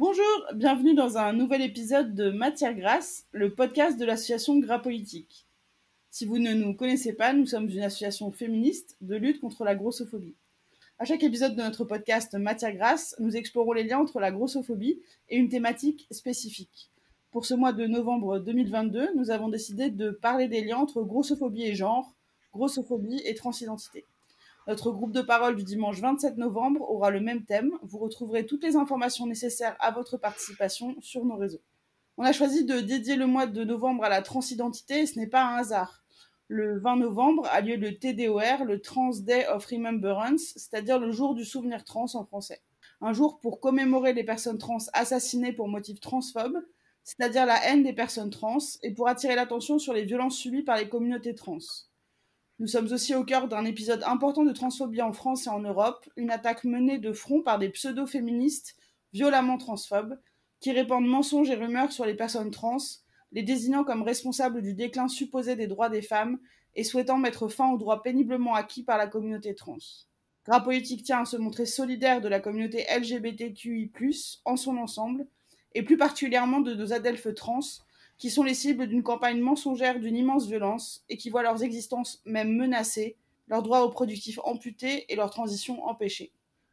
Bonjour, bienvenue dans un nouvel épisode de Matière Grasse, le podcast de l'association Gras Politique. Si vous ne nous connaissez pas, nous sommes une association féministe de lutte contre la grossophobie. À chaque épisode de notre podcast Matière Grasse, nous explorons les liens entre la grossophobie et une thématique spécifique. Pour ce mois de novembre 2022, nous avons décidé de parler des liens entre grossophobie et genre, grossophobie et transidentité. Notre groupe de parole du dimanche 27 novembre aura le même thème. Vous retrouverez toutes les informations nécessaires à votre participation sur nos réseaux. On a choisi de dédier le mois de novembre à la transidentité et ce n'est pas un hasard. Le 20 novembre a lieu le TDOR, le Trans Day of Remembrance, c'est-à-dire le jour du souvenir trans en français. Un jour pour commémorer les personnes trans assassinées pour motifs transphobes, c'est-à-dire la haine des personnes trans, et pour attirer l'attention sur les violences subies par les communautés trans. Nous sommes aussi au cœur d'un épisode important de transphobie en France et en Europe, une attaque menée de front par des pseudo-féministes violemment transphobes, qui répandent mensonges et rumeurs sur les personnes trans, les désignant comme responsables du déclin supposé des droits des femmes et souhaitant mettre fin aux droits péniblement acquis par la communauté trans. Gras Politique tient à se montrer solidaire de la communauté LGBTQI+, en son ensemble, et plus particulièrement de nos adelphes trans, qui sont les cibles d'une campagne mensongère d'une immense violence et qui voient leurs existences même menacées, leurs droits reproductifs amputés et leur transition empêchée.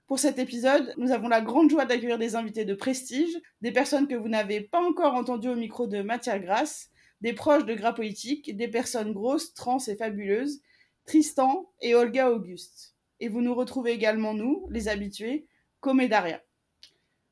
Pour cet épisode, nous avons la grande joie d'accueillir des invités de prestige, des personnes que vous n'avez pas encore entendues au micro de Matière Grasse, des proches de Gras Politique, des personnes grosses, trans et fabuleuses, Tristan et Olga Auguste. Et vous nous retrouvez également, nous, les habitués, comme et Daria.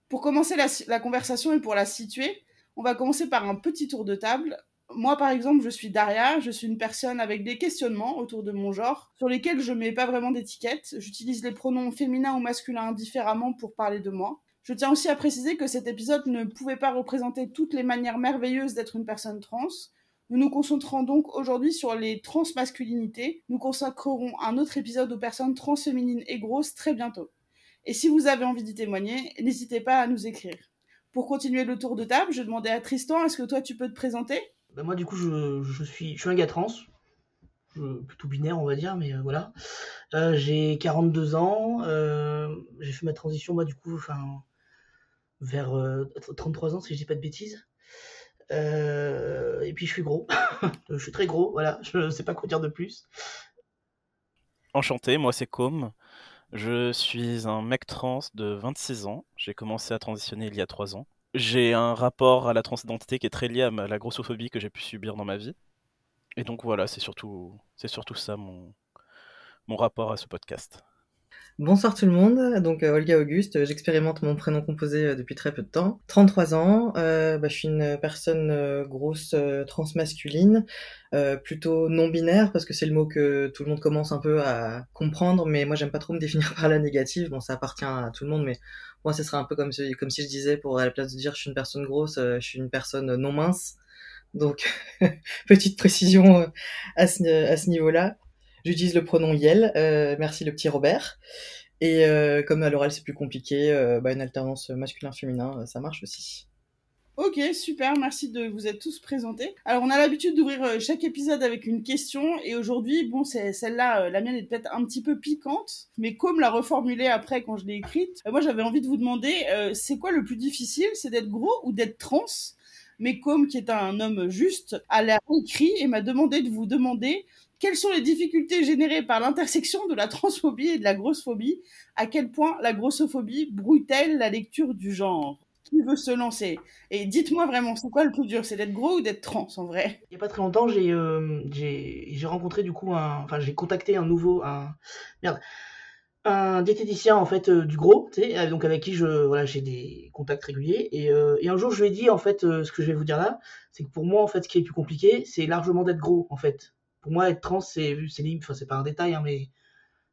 Pour commencer la conversation et pour la situer, on va commencer par un petit tour de table. Moi, par exemple, je suis Daria, je suis une personne avec des questionnements autour de mon genre, sur lesquels je mets pas vraiment d'étiquette. J'utilise les pronoms féminins ou masculins différemment pour parler de moi. Je tiens aussi à préciser que cet épisode ne pouvait pas représenter toutes les manières merveilleuses d'être une personne trans. Nous nous concentrons donc aujourd'hui sur les transmasculinités. Nous consacrerons un autre épisode aux personnes transféminines et grosses très bientôt. Et si vous avez envie d'y témoigner, n'hésitez pas à nous écrire. Pour continuer le tour de table, je demandais à Tristan, est-ce que toi tu peux te présenter? Bah Moi du coup je, suis, je suis un gars trans, plutôt binaire on va dire, mais euh, voilà. Euh, j'ai 42 ans, euh, j'ai fait ma transition moi du coup enfin, vers 33 ans si je dis pas de bêtises. et puis je suis gros, je suis très gros, voilà, je ne sais pas quoi dire de plus. Enchanté, moi c'est Com. Je suis un mec trans de 26 ans. J'ai commencé à transitionner il y a 3 ans. J'ai un rapport à la transidentité qui est très lié à la grossophobie que j'ai pu subir dans ma vie. Et donc voilà, c'est surtout, c'est surtout ça mon, mon rapport à ce podcast. Bonsoir tout le monde, donc euh, Olga Auguste, j'expérimente mon prénom composé euh, depuis très peu de temps. 33 ans, euh, bah, je suis une personne grosse transmasculine, plutôt non binaire parce que c'est le mot que tout le monde commence un peu à comprendre, mais moi j'aime pas trop me définir par la négative, bon ça appartient à tout le monde, mais moi ce serait un peu comme si, je disais pour à la place de dire je suis une personne grosse, je suis une personne non mince. Donc petite précision à à ce niveau-là. J'utilise le pronom Yel, euh, merci le petit Robert. Et euh, comme à l'oral c'est plus compliqué, euh, bah, une alternance masculin-féminin, ça marche aussi. Ok, super, merci de vous être tous présentés. Alors on a l'habitude d'ouvrir chaque épisode avec une question et aujourd'hui, bon, c'est celle-là, la mienne est peut-être un petit peu piquante, mais comme l'a reformulée après quand je l'ai écrite, moi j'avais envie de vous demander, c'est quoi le plus difficile, c'est d'être gros ou d'être trans? Mais comme qui est un homme juste, a l'air écrit et m'a demandé de vous demander quelles sont les difficultés générées par l'intersection de la transphobie et de la grossophobie? À quel point la grossophobie brouille-t-elle la lecture du genre? Qui veut se lancer? Et dites-moi vraiment, c'est quoi le plus dur? C'est d'être gros ou d'être trans en vrai? Il n'y a pas très longtemps, j'ai euh, rencontré du coup un. Enfin, j'ai contacté un nouveau. Un, merde. Un diététicien en fait euh, du gros, sais, donc avec qui je voilà j'ai des contacts réguliers et, euh, et, un jour je lui ai dit en fait ce que je vais vous dire là, c'est que pour moi en fait ce qui est plus compliqué c'est largement d'être gros en fait pour moi, être trans, c'est c'est enfin, c'est pas un détail, hein, mais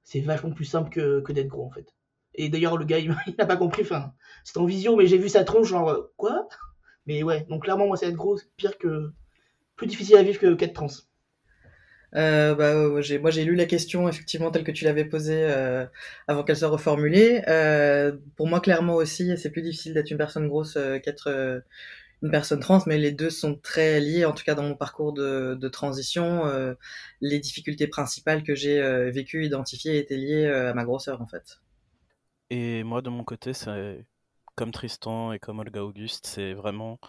c'est vachement plus simple que, d'être gros en fait. Et d'ailleurs, le gars, il, n'a pas compris. Enfin, c'était en vision, mais j'ai vu sa tronche, genre quoi? Mais ouais, donc clairement, moi, c'est être gros, pire que plus difficile à vivre que qu'être trans. Euh, bah, moi j'ai lu la question effectivement telle que tu l'avais posée euh, avant qu'elle soit reformulée. Euh, pour moi clairement aussi, c'est plus difficile d'être une personne grosse qu'être une personne trans, mais les deux sont très liés, en tout cas dans mon parcours de, transition. Euh, les difficultés principales que j'ai euh, vécues, identifiées, étaient liées euh, à ma grosseur, en fait. Et moi, de mon côté, c'est comme Tristan et comme Olga Auguste, c'est vraiment,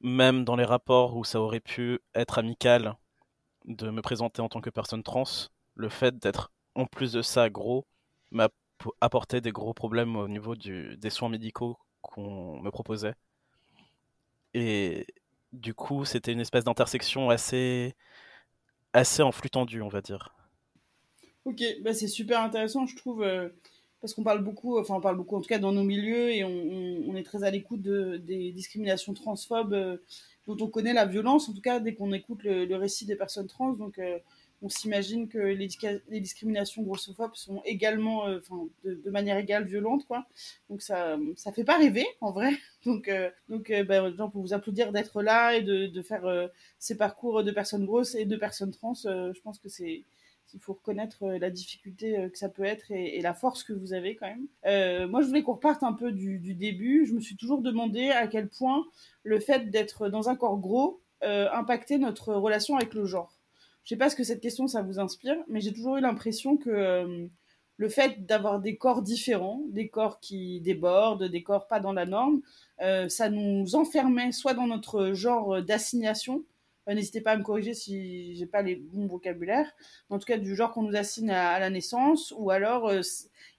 même dans les rapports où ça aurait pu être amical de me présenter en tant que personne trans, le fait d'être en plus de ça gros m'a apporté des gros problèmes au niveau des soins médicaux qu'on me proposait. Et du coup, c'était une espèce d'intersection assez, assez en flux tendu, on va dire. Ok, bah c'est super intéressant, je trouve, euh, parce qu'on parle beaucoup, enfin on parle beaucoup en tout cas dans nos milieux, et on, est très à l'écoute de, des discriminations transphobes euh, dont on connaît la violence, en tout cas dès qu'on écoute le, le, récit des personnes trans. Donc euh, on s'imagine que les, discriminations grossophobes sont également, euh, enfin, de, manière égale violentes, quoi. Donc ça, ça fait pas rêver, en vrai. Donc, euh, donc, euh, ben, pour vous applaudir d'être là et de, de faire euh, ces parcours de personnes grosses et de personnes trans, euh, je pense que c'est, il faut reconnaître euh, la difficulté que ça peut être et, et, la force que vous avez quand même. moi, je voulais qu'on reparte un peu du, du, début. Je me suis toujours demandé à quel point le fait d'être dans un corps gros impactait notre relation avec le genre. Je sais pas ce que cette question ça vous inspire, mais j'ai toujours eu l'impression que euh, le fait d'avoir des corps différents, des corps qui débordent, des corps pas dans la norme, euh, ça nous enfermait soit dans notre genre d'assignation. Euh, N'hésitez pas à me corriger si j'ai pas les bons vocabulaires. En tout cas, du genre qu'on nous assigne à, à, la naissance, ou alors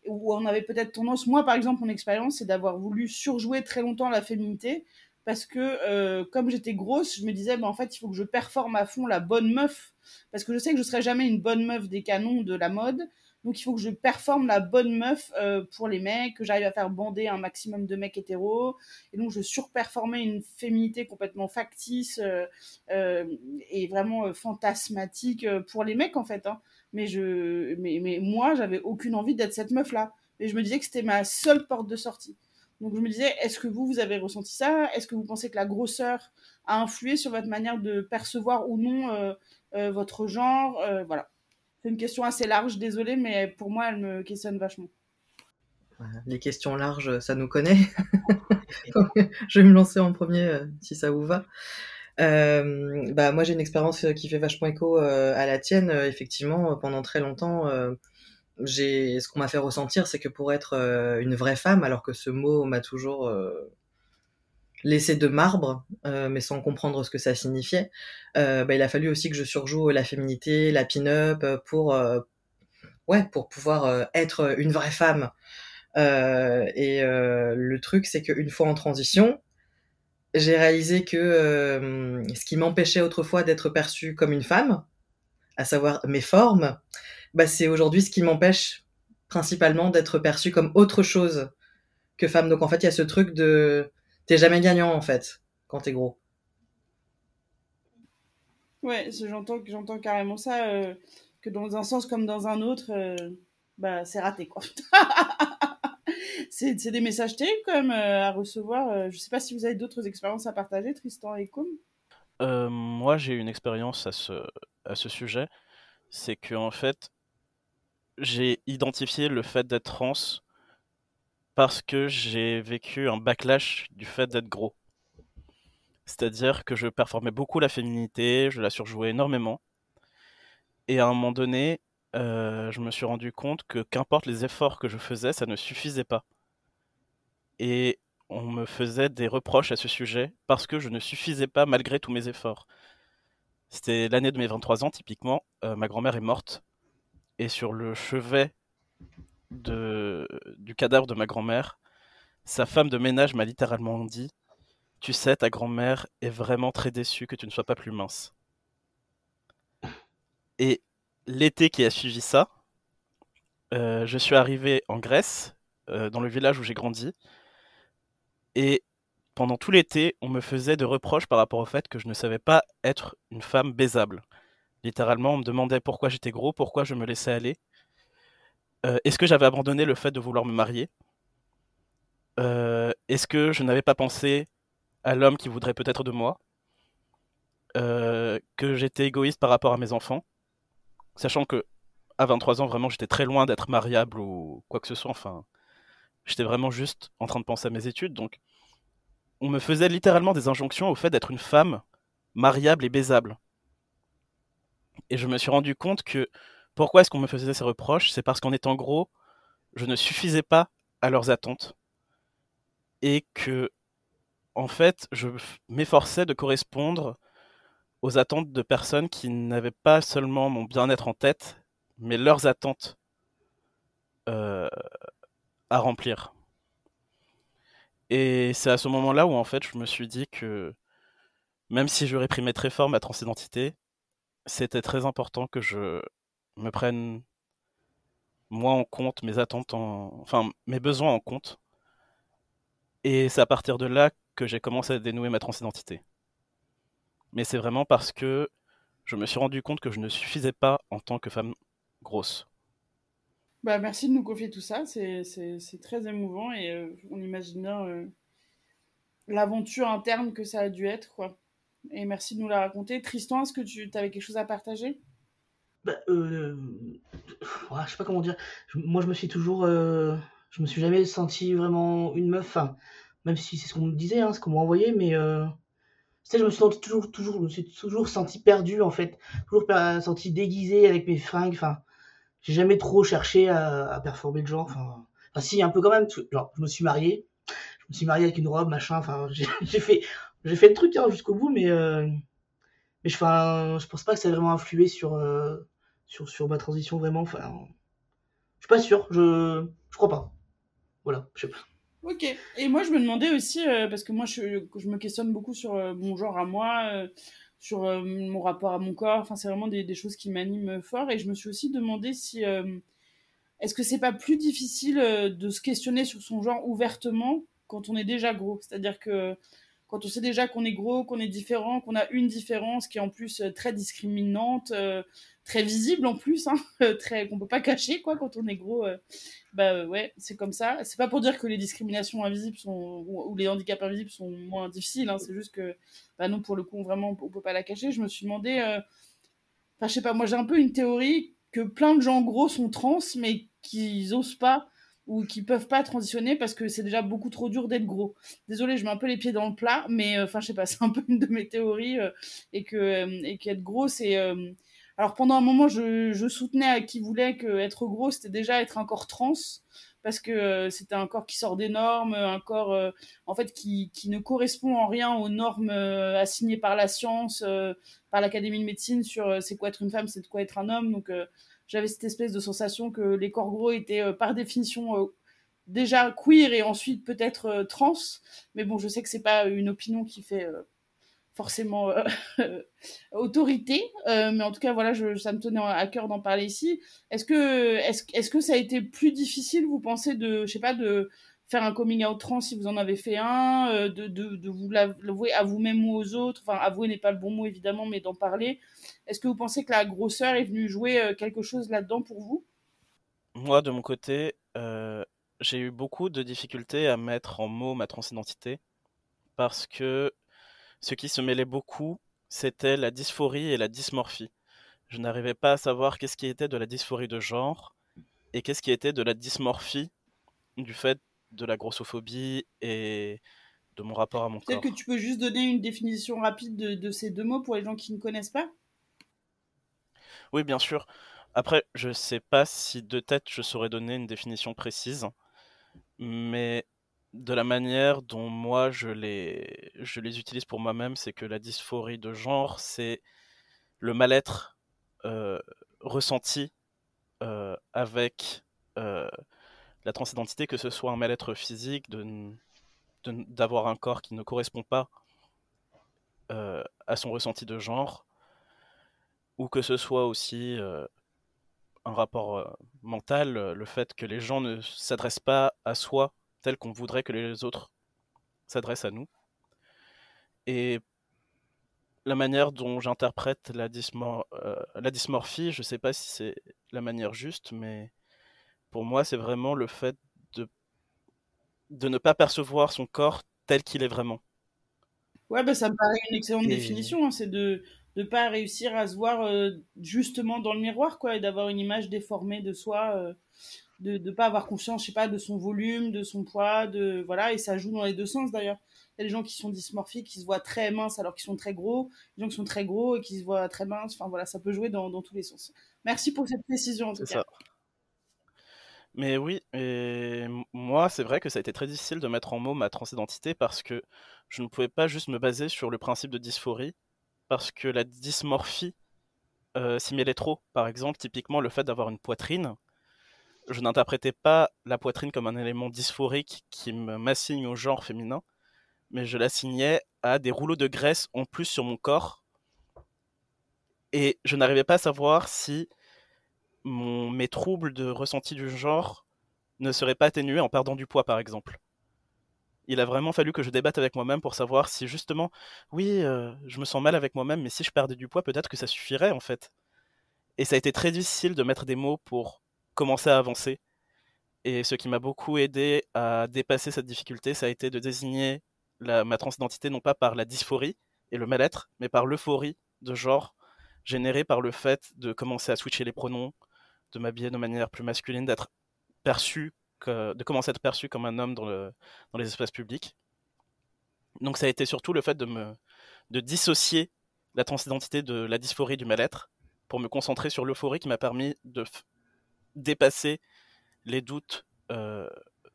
où on avait peut-être tendance, moi par exemple, mon expérience, c'est d'avoir voulu surjouer très longtemps la féminité parce que euh, comme j'étais grosse, je me disais, en fait, il faut que je performe à fond la bonne meuf, parce que je sais que je serai jamais une bonne meuf des canons de la mode. Donc il faut que je performe la bonne meuf euh, pour les mecs, que j'arrive à faire bander un maximum de mecs hétéros. Et donc je surperformais une féminité complètement factice euh, et vraiment fantasmatique pour les mecs en fait. Hein. Mais, je, mais, mais moi, j'avais aucune envie d'être cette meuf-là. Et je me disais que c'était ma seule porte de sortie. Donc je me disais, est-ce que vous, vous avez ressenti ça? Est-ce que vous pensez que la grosseur a influé sur votre manière de percevoir ou non euh, euh, votre genre? Euh, Voilà. C'est une question assez large, désolée, mais pour moi, elle me questionne vachement. Les questions larges, ça nous connaît. je vais me lancer en premier, si ça vous va. Bah moi j'ai une expérience qui fait vachement écho à la tienne. Effectivement, pendant très longtemps, j'ai ce qu'on m'a fait ressentir, c'est que pour être une vraie femme, alors que ce mot m'a toujours laissé de marbre, mais sans comprendre ce que ça signifiait, bah, il a fallu aussi que je surjoue la féminité, la pin-up pour ouais pour pouvoir être une vraie femme. et le truc, c'est qu'une fois en transition, j'ai réalisé que euh, ce qui m'empêchait autrefois d'être perçue comme une femme, à savoir mes formes, bah, c'est aujourd'hui ce qui m'empêche principalement d'être perçue comme autre chose que femme. Donc en fait, il y a ce truc de t'es jamais gagnant en fait quand t'es gros. Ouais, j'entends j'entends carrément ça euh, que dans un sens comme dans un autre, euh, bah c'est raté quoi. c'est des messages terribles quand même euh, à recevoir. Euh, je sais pas si vous avez d'autres expériences à partager, Tristan et Com. Euh, moi, j'ai une expérience à ce, à ce sujet. C'est que en fait, j'ai identifié le fait d'être trans parce que j'ai vécu un backlash du fait d'être gros. C'est-à-dire que je performais beaucoup la féminité, je la surjouais énormément. Et à un moment donné, euh, je me suis rendu compte que qu'importe les efforts que je faisais, ça ne suffisait pas et on me faisait des reproches à ce sujet parce que je ne suffisais pas malgré tous mes efforts. C'était l'année de mes 23 ans, typiquement. Euh, ma grand-mère est morte. Et sur le chevet du cadavre de ma grand-mère, sa femme de ménage m'a littéralement dit Tu sais, ta grand-mère est vraiment très déçue que tu ne sois pas plus mince. Et l'été qui a suivi ça, euh, je suis arrivé en Grèce, euh, dans le village où j'ai grandi, et pendant tout l'été, on me faisait de reproches par rapport au fait que je ne savais pas être une femme baisable. Littéralement, on me demandait pourquoi j'étais gros, pourquoi je me laissais aller. Euh, Est-ce que j'avais abandonné le fait de vouloir me marier? Euh, Est-ce que je n'avais pas pensé à l'homme qui voudrait peut-être de moi? Euh, Que j'étais égoïste par rapport à mes enfants? Sachant que à 23 ans, vraiment, j'étais très loin d'être mariable ou quoi que ce soit. Enfin, J'étais vraiment juste en train de penser à mes études, donc on me faisait littéralement des injonctions au fait d'être une femme mariable et baisable. Et je me suis rendu compte que pourquoi est-ce qu'on me faisait ces reproches C'est parce qu'en étant gros, je ne suffisais pas à leurs attentes. et que, en fait, je m'efforçais de correspondre aux attentes de personnes qui n'avaient pas seulement mon bien-être en tête, mais leurs attentes euh, à remplir. Et c'est à ce moment-là où en fait je me suis dit que même si je réprimais très fort ma transidentité, c'était très important que je me prenne moi en compte, mes attentes, en... enfin mes besoins en compte. Et c'est à partir de là que j'ai commencé à dénouer ma transidentité. Mais c'est vraiment parce que je me suis rendu compte que je ne suffisais pas en tant que femme grosse. Bah, merci de nous confier tout ça, c'est très émouvant et euh, on imagine bien euh, l'aventure interne que ça a dû être. Quoi. Et merci de nous la raconter. Tristan, est-ce que tu avais quelque chose à partager? Bah, euh, Je sais pas comment dire. moi, je me suis toujours. Euh, je me suis jamais senti vraiment une meuf. même si c'est ce qu'on me disait, hein, ce qu'on m'a envoyé, mais. Euh, je me suis toujours, toujours, je me suis toujours senti perdu en fait, toujours senti déguisé avec mes fringues. Enfin, j'ai jamais trop cherché à, performer le genre. Enfin, si un peu quand même. Genre, je me suis marié, je me suis marié avec une robe, machin. Enfin, j'ai fait, j'ai fait le truc hein, jusqu'au bout, mais euh, je, je pense pas que ça ait vraiment influé sur euh, sur sur ma transition vraiment. Je suis pas sûr. Je je crois pas. Voilà, je sais pas. Ok. Et moi, je me demandais aussi, euh, parce que moi, je, je, me questionne beaucoup sur mon genre à moi, sur mon rapport à mon corps. Enfin, c'est vraiment des, des, choses qui m'animent fort. Et je me suis aussi demandé si. Est-ce que c'est pas plus difficile de se questionner sur son genre ouvertement quand on est déjà gros? C'est-à-dire que quand on sait déjà qu'on est gros, qu'on est différent, qu'on a une différence qui est en plus euh, très discriminante, euh, très visible en plus, hein, très qu'on peut pas cacher quoi quand on est gros. Euh, bah ouais, c'est comme ça. C'est pas pour dire que les discriminations invisibles sont ou, les handicaps invisibles sont moins difficiles. Hein, c'est juste que bah non pour le coup vraiment on peut pas la cacher. Je me suis demandé, enfin je sais pas, moi j'ai un peu une théorie que plein de gens gros sont trans mais qu'ils osent pas ou qui peuvent pas transitionner parce que c'est déjà beaucoup trop dur d'être gros. Désolée, je mets un peu les pieds dans le plat, mais euh, enfin, je sais pas, c'est un peu une de mes théories euh, et que euh, et qu'être gros, c'est. Alors pendant un moment, je, soutenais à qui voulait que être gros, c'était déjà être un corps trans parce que c'était un corps qui sort des normes, un corps en fait qui, qui, ne correspond en rien aux normes assignées par la science, par l'Académie de médecine sur c'est quoi être une femme, c'est quoi être un homme. Donc j'avais cette espèce de sensation que les corps gros étaient euh, par définition euh, déjà queer et ensuite peut-être euh, trans. Mais bon, je sais que c'est pas une opinion qui fait forcément autorité. mais en tout cas, voilà, ça me tenait à cœur d'en parler ici. Est-ce que, est-ce, est-ce que ça a été plus difficile, vous pensez, de, je sais pas, de faire un coming out trans si vous en avez fait un, euh, de, de, vous l'avouer à vous-même ou aux autres, enfin avouer n'est pas le bon mot évidemment, mais d'en parler. Est-ce que vous pensez que la grosseur est venue jouer euh, quelque chose là-dedans pour vous? Moi, de mon côté, euh, j'ai eu beaucoup de difficultés à mettre en mots ma transidentité parce que ce qui se mêlait beaucoup, c'était la dysphorie et la dysmorphie. Je n'arrivais pas à savoir qu'est-ce qui était de la dysphorie de genre et qu'est-ce qui était de la dysmorphie du fait de la grossophobie et de mon rapport à mon corps. Peut-être que tu peux juste donner une définition rapide de, ces deux mots pour les gens qui ne connaissent pas? Oui, bien sûr. Après, je ne sais pas si de tête je saurais donner une définition précise, mais de la manière dont moi je les, je les utilise pour moi-même, c'est que la dysphorie de genre, c'est le mal-être euh, ressenti euh, avec euh, la transidentité, que ce soit un mal-être physique, de, d'avoir un corps qui ne correspond pas euh, à son ressenti de genre, ou que ce soit aussi euh, un rapport euh, mental, le fait que les gens ne s'adressent pas à soi tel qu'on voudrait que les autres s'adressent à nous. Et la manière dont j'interprète la, la dysmorphie, je ne sais pas si c'est la manière juste, mais pour moi, c'est vraiment le fait de, de ne pas percevoir son corps tel qu'il est vraiment. Ouais, bah, ça me paraît une excellente définition. Hein, c'est de ne pas réussir à se voir euh, justement dans le miroir, quoi, et d'avoir une image déformée de soi, euh, de ne pas avoir conscience, je sais pas, de son volume, de son poids, de voilà, et ça joue dans les deux sens d'ailleurs. Il y a des gens qui sont dysmorphiques, qui se voient très minces alors qu'ils sont très gros, des gens qui sont très gros et qui se voient très minces. Enfin voilà, ça peut jouer dans, dans tous les sens. Merci pour cette précision en tout cas. Ça. Mais oui, moi, c'est vrai que ça a été très difficile de mettre en mots ma transidentité parce que je ne pouvais pas juste me baser sur le principe de dysphorie, parce que la dysmorphie euh, s'y trop. Par exemple, typiquement, le fait d'avoir une poitrine, je n'interprétais pas la poitrine comme un élément dysphorique qui m'assigne au genre féminin, mais je l'assignais à des rouleaux de graisse en plus sur mon corps. Et je n'arrivais pas à savoir si mes troubles de ressenti du genre ne seraient pas atténués en perdant du poids, par exemple. Il a vraiment fallu que je débatte avec moi-même pour savoir si justement, oui, euh, je me sens mal avec moi-même, mais si je perdais du poids, peut-être que ça suffirait en fait. Et ça a été très difficile de mettre des mots pour commencer à avancer. Et ce qui m'a beaucoup aidé à dépasser cette difficulté, ça a été de désigner ma transidentité non pas par la dysphorie et le mal-être, mais par l'euphorie de genre générée par le fait de commencer à switcher les pronoms, de m'habiller de manière plus masculine, d'être perçu, de commencer à être perçu comme un homme dans, le, dans les espaces publics. Donc ça a été surtout le fait de dissocier la transidentité de la dysphorie du mal-être pour me concentrer sur l'euphorie qui m'a permis de dépasser les doutes euh,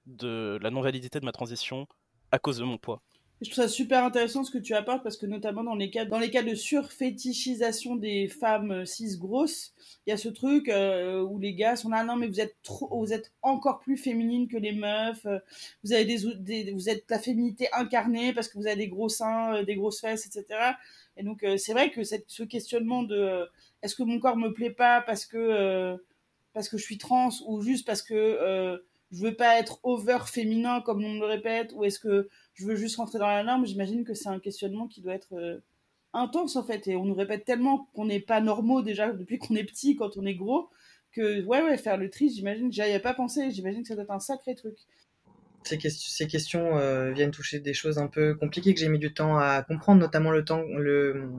de la non-validité de ma transition à cause de mon poids. Je trouve ça super intéressant ce que tu apportes parce que notamment dans les cas, dans les cas de surfétichisation des femmes euh, cis grosses, il y a ce truc euh, où les gars sont là non mais vous êtes trop, vous êtes encore plus féminine que les meufs, euh, vous avez des, vous êtes la féminité incarnée parce que vous avez des gros seins, des grosses fesses, etc. Et donc c'est vrai que ce questionnement de est-ce que mon corps me plaît pas parce que parce que je suis trans ou juste parce que je veux pas être over féminin comme on me le répète ou est-ce que je veux juste rentrer dans la norme j'imagine que c'est un questionnement qui doit être euh, intense en fait. Et on nous répète tellement qu'on n'est pas normaux déjà depuis qu'on est petit quand on est gros que ouais ouais faire le tri j'imagine j'y avais pas pensé j'imagine que ça doit être un sacré truc. Ces, questions euh, viennent toucher des choses un peu compliquées que j'ai mis du temps à comprendre notamment le temps le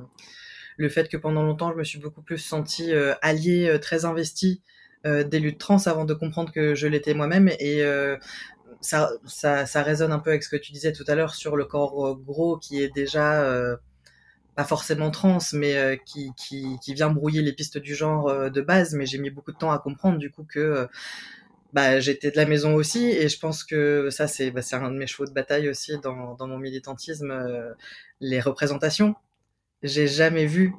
le fait que pendant longtemps je me suis beaucoup plus senti euh, allié très investi euh, des luttes trans avant de comprendre que je l'étais moi-même et ça, ça, ça, résonne un peu avec ce que tu disais tout à l'heure sur le corps euh, gros qui est déjà pas forcément trans, mais qui, qui, qui, vient brouiller les pistes du genre de base. Mais j'ai mis beaucoup de temps à comprendre du coup que bah, j'étais de la maison aussi, et je pense que ça c'est bah, un de mes chevaux de bataille aussi dans, dans mon militantisme, les représentations. J'ai jamais vu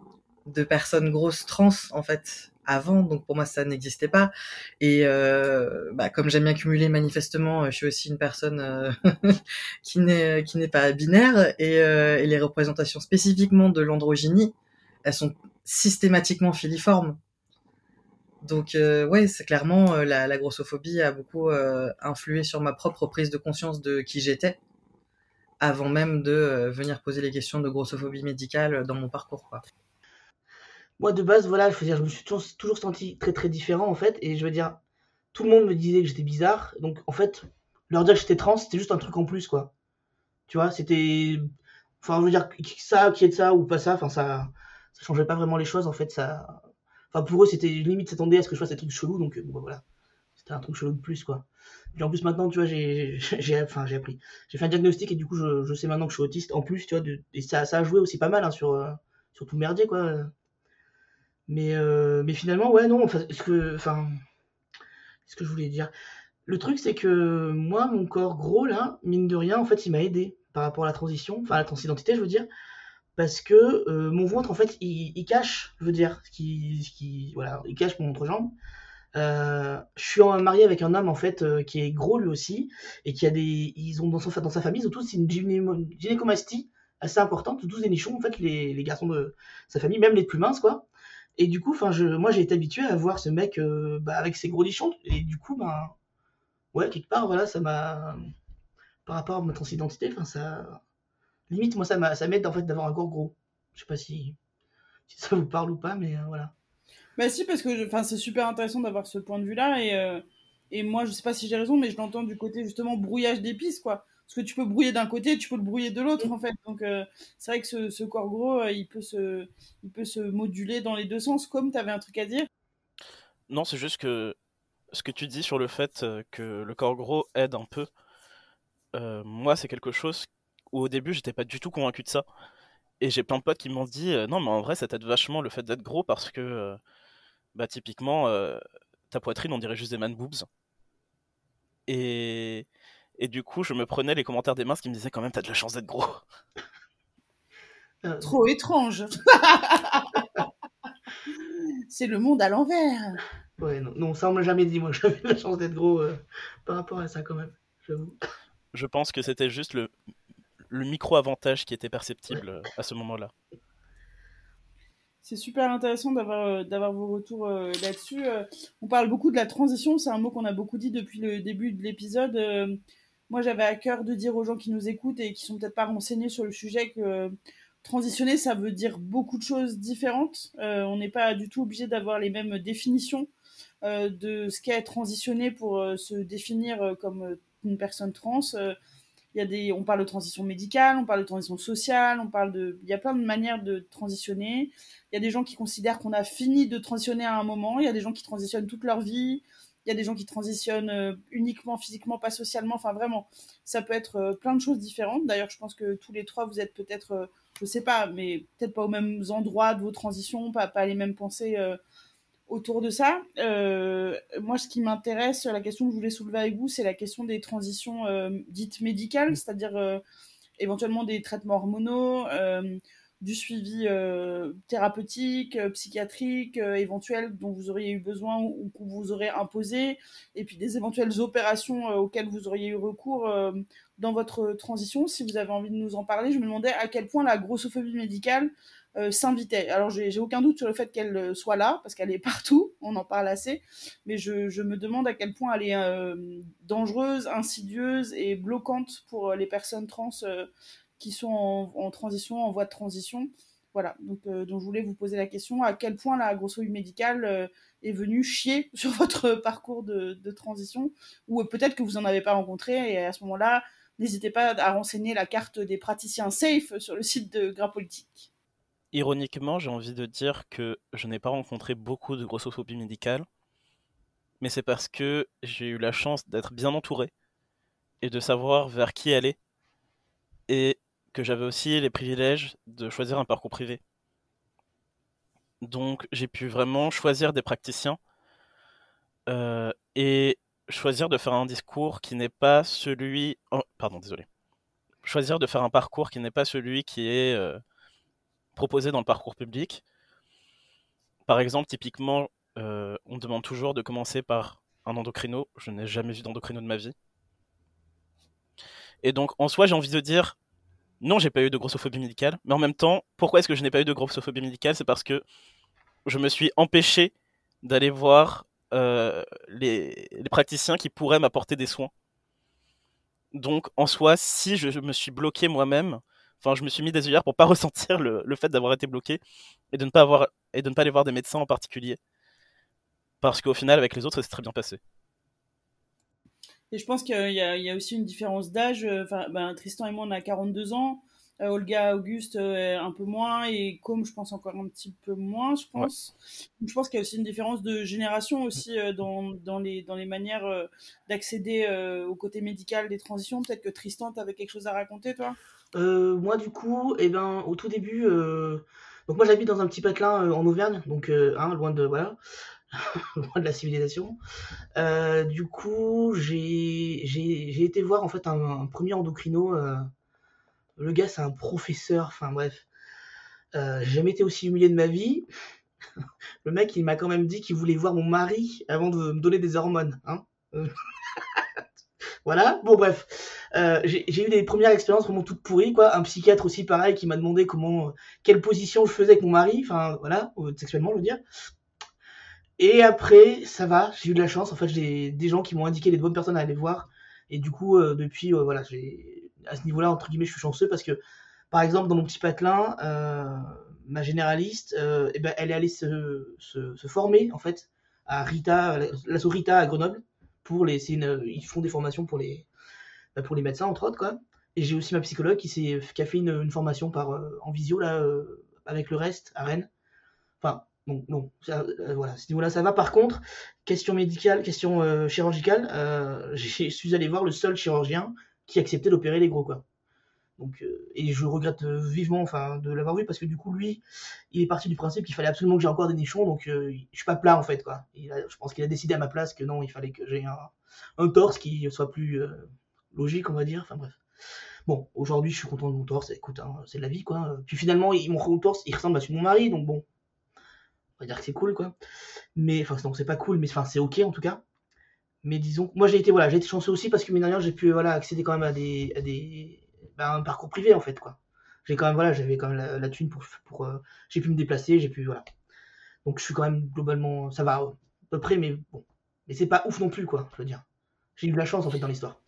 de personnes grosses trans en fait avant, donc pour moi ça n'existait pas. Et euh, bah, comme j'aime bien cumuler manifestement, je suis aussi une personne euh, qui n'est pas binaire et, euh, les représentations spécifiquement de l'androgynie, elles sont systématiquement filiformes. Donc euh, ouais, c'est clairement euh, la, la, grossophobie a beaucoup influé sur ma propre prise de conscience de qui j'étais avant même de venir poser les questions de grossophobie médicale dans mon parcours. Quoi moi de base, voilà, je me suis toujours, senti très très différent en fait, et je veux dire, tout le monde me disait que j'étais bizarre, donc en fait, leur dire que j'étais trans, c'était juste un truc en plus quoi. Tu vois, c'était, enfin, je veux dire, ça, qui est ça ou pas ça, enfin ça, ça changeait pas vraiment les choses en fait, ça, enfin pour eux c'était limite s'attendait à ce que je fasse des trucs chelous, donc bon bah, voilà, c'était un truc chelou de plus quoi. Puis en plus maintenant, tu vois, j'ai, enfin j'ai appris, j'ai fait un diagnostic et du coup je, sais maintenant que je suis autiste. En plus, tu vois, et ça, ça a joué aussi pas mal hein, sur, euh, sur tout merdier quoi mais, euh, mais finalement, ouais, non, enfin, ce que, enfin, ce que je voulais dire. Le truc, c'est que moi, mon corps gros, là, mine de rien, en fait, il m'a aidé par rapport à la transition, enfin, à la transidentité, je veux dire, parce que euh, mon ventre, en fait, il, cache, je veux dire, qui, qui, voilà, il cache mon entrejambe. Euh, je suis marié avec un homme en fait euh, qui est gros lui aussi et qui a des ils ont dans, son, dans sa famille ils ont tous une gynécomastie assez importante tous des nichons en fait les, les garçons de sa famille même les plus minces quoi et du coup, je, moi, j'ai été habitué à voir ce mec euh, bah, avec ses gros nichons. Et du coup, ben, ouais, quelque part, voilà, ça m'a, par rapport à ma transidentité, enfin, ça, limite, moi, ça m'aide en fait d'avoir un corps gros. Je sais pas si, ça vous parle ou pas, mais euh, voilà. Bah si, parce que, c'est super intéressant d'avoir ce point de vue-là. Et, euh, et moi, je sais pas si j'ai raison, mais je l'entends du côté justement brouillage d'épices, quoi parce que tu peux brouiller d'un côté, tu peux le brouiller de l'autre en fait. Donc euh, c'est vrai que ce, corps gros, euh, il peut se, il peut se moduler dans les deux sens. Comme tu avais un truc à dire Non, c'est juste que ce que tu dis sur le fait euh, que le corps gros aide un peu. moi, c'est quelque chose où au début, j'étais pas du tout convaincu de ça. Et j'ai plein de potes qui m'ont dit non, mais en vrai, ça t'aide vachement le fait d'être gros parce que, bah, typiquement, ta poitrine, on dirait juste des man boobs. Et, et du coup, je me prenais les commentaires des minces qui me disaient quand même, t'as de la chance d'être gros. Euh, Trop étrange. C'est le monde à l'envers. Ouais, non, non, ça on m'a jamais dit, moi, j'avais la chance d'être gros euh, par rapport à ça quand même, j'avoue. Je pense que c'était juste le, le micro-avantage qui était perceptible euh, à ce moment-là. C'est super intéressant d'avoir d'avoir vos retours euh, là-dessus. Euh, on parle beaucoup de la transition, c'est un mot qu'on a beaucoup dit depuis le début de l'épisode. Moi, j'avais à cœur de dire aux gens qui nous écoutent et qui sont peut-être pas renseignés sur le sujet que euh, transitionner, ça veut dire beaucoup de choses différentes. Euh, on n'est pas du tout obligé d'avoir les mêmes définitions euh, de ce qu'est transitionner pour se définir comme une personne trans. Y a des, on parle de transition médicale, on parle de transition sociale, on parle de, il y a plein de manières de transitionner. Il y a des gens qui considèrent qu'on a fini de transitionner à un moment. Il y a des gens qui transitionnent toute leur vie. Il y a des gens qui transitionnent euh, uniquement physiquement, pas socialement. Enfin, vraiment, ça peut être euh, plein de choses différentes. D'ailleurs, je pense que tous les trois, vous êtes peut-être, euh, je sais pas, mais peut-être pas aux mêmes endroits de vos transitions, pas, les mêmes pensées autour de ça. Moi, ce qui m'intéresse, la question que je voulais soulever avec vous, c'est la question des transitions dites médicales, c'est-à-dire éventuellement des traitements hormonaux, du suivi euh, thérapeutique, euh, psychiatrique, euh, éventuel dont vous auriez eu besoin ou, qu'on vous aurait imposé, et puis des éventuelles opérations auxquelles vous auriez eu recours dans votre transition. Si vous avez envie de nous en parler, je me demandais à quel point la grossophobie médicale s'invitait. Alors j'ai aucun doute sur le fait qu'elle soit là, parce qu'elle est partout, on en parle assez, mais je, me demande à quel point elle est dangereuse, insidieuse et bloquante pour les personnes trans qui sont en, transition, en voie de transition. Voilà, donc, euh, je voulais vous poser la question, à quel point la grossophobie médicale euh, est venue chier sur votre parcours de, transition, ou euh, peut-être que vous n'en avez pas rencontré, et à ce moment-là, n'hésitez pas à renseigner la carte des praticiens safe sur le site de Gras Politique. Ironiquement, j'ai envie de dire que je n'ai pas rencontré beaucoup de grossophobie médicale, mais c'est parce que j'ai eu la chance d'être bien entouré et de savoir vers qui aller, que j'avais aussi les privilèges de choisir un parcours privé. Donc j'ai pu vraiment choisir des praticiens euh, et choisir de faire un discours qui n'est pas celui... oh, pardon, désolé. Choisir de faire un parcours qui n'est pas celui qui est euh, proposé dans le parcours public. Par exemple, typiquement, euh, on demande toujours de commencer par un endocrino. Je n'ai jamais vu d'endocrino de ma vie. Et donc, en soi, j'ai envie de dire, non, j'ai pas eu de grossophobie médicale. Mais en même temps, pourquoi est-ce que je n'ai pas eu de grossophobie médicale? C'est parce que je me suis empêché d'aller voir euh, les, praticiens qui pourraient m'apporter des soins. Donc, en soi, si je, me suis bloqué moi-même, enfin, je me suis mis des œillères pour pas ressentir le, le fait d'avoir été bloqué et de ne pas avoir et de ne pas aller voir des médecins en particulier, parce qu'au final, avec les autres, ça s'est très bien passé. Et je pense qu'il y, a- il y a aussi une différence d'âge. euh, Enfin, ben, Tristan et moi, on a 42 ans. Euh, Olga, Auguste, euh, un peu moins. Et Com, je pense encore un petit peu moins, je Ouais. pense. Donc, je pense qu'il y a aussi une différence de génération aussi euh, dans, dans, les, dans les manières euh, d'accéder euh, au côté médical des transitions. Peut-être que Tristan, tu avais quelque chose à raconter, toi? Euh, moi, du coup, eh ben, au tout début, euh, donc moi j'habite dans un petit patelin euh, en Auvergne, donc euh, hein, loin de voilà, loin de la civilisation. Euh, du coup, j'ai été voir en fait un, premier endocrino. euh, le gars, c'est un professeur. Enfin bref, euh, j'ai jamais été aussi humilié de ma vie. Le mec, il m'a quand même dit qu'il voulait voir mon mari avant de me donner des hormones. Hein voilà. Bon bref, j'ai eu des premières expériences vraiment toutes pourries quoi. Un psychiatre aussi pareil qui m'a demandé comment, quelle position je faisais avec mon mari. Enfin voilà, sexuellement je veux dire. Et après, ça va, j'ai eu de la chance. En fait, j'ai des gens qui m'ont indiqué les bonnes personnes à aller voir. Et du coup, euh, depuis, euh, voilà, j'ai à ce niveau-là, entre guillemets, je suis chanceux parce que, par exemple, dans mon petit patelin, euh, ma généraliste, eh ben, elle est allée se, se, former, en fait, à Rita, l'asso Rita à Grenoble. Pour les, ils font des formations pour les, bah, pour les médecins, entre autres, quoi. Et j'ai aussi ma psychologue qui, qui a fait une, une formation par, en visio, là, avec le reste, à Rennes. Enfin, non, non, ça, euh, voilà, ce niveau-là, ça va. Par contre, question médicale, question euh, chirurgicale, euh, je suis allé voir le seul chirurgien qui acceptait d'opérer les gros, quoi. Donc, et je regrette vivement enfin, de l'avoir vu parce que du coup, lui, il est parti du principe qu'il fallait absolument que j'ai encore des nichons, donc je suis pas plat en fait. Quoi. je pense qu'il a décidé à ma place que non, il fallait que j'ai un, un, torse qui soit plus logique, on va dire. Enfin bref. Bon, aujourd'hui, je suis content de mon torse, écoute, hein, c'est de la vie quoi. Puis finalement, mon torse, il ressemble à celui de mon mari, donc bon, on va dire que c'est cool quoi. Mais enfin, c'est pas cool, mais enfin, c'est ok en tout cas. Mais disons, moi j'ai été voilà, j'ai été chanceux aussi parce que mine j'ai pu voilà accéder quand même à des, à des bah, un parcours privé en fait quoi. J'ai quand même voilà, j'avais quand même la, thune pour pour euh, j'ai pu me déplacer, j'ai pu voilà. Donc je suis quand même globalement ça va à peu près mais bon, mais c'est pas ouf non plus quoi, je veux dire. J'ai eu de la chance en fait dans l'histoire.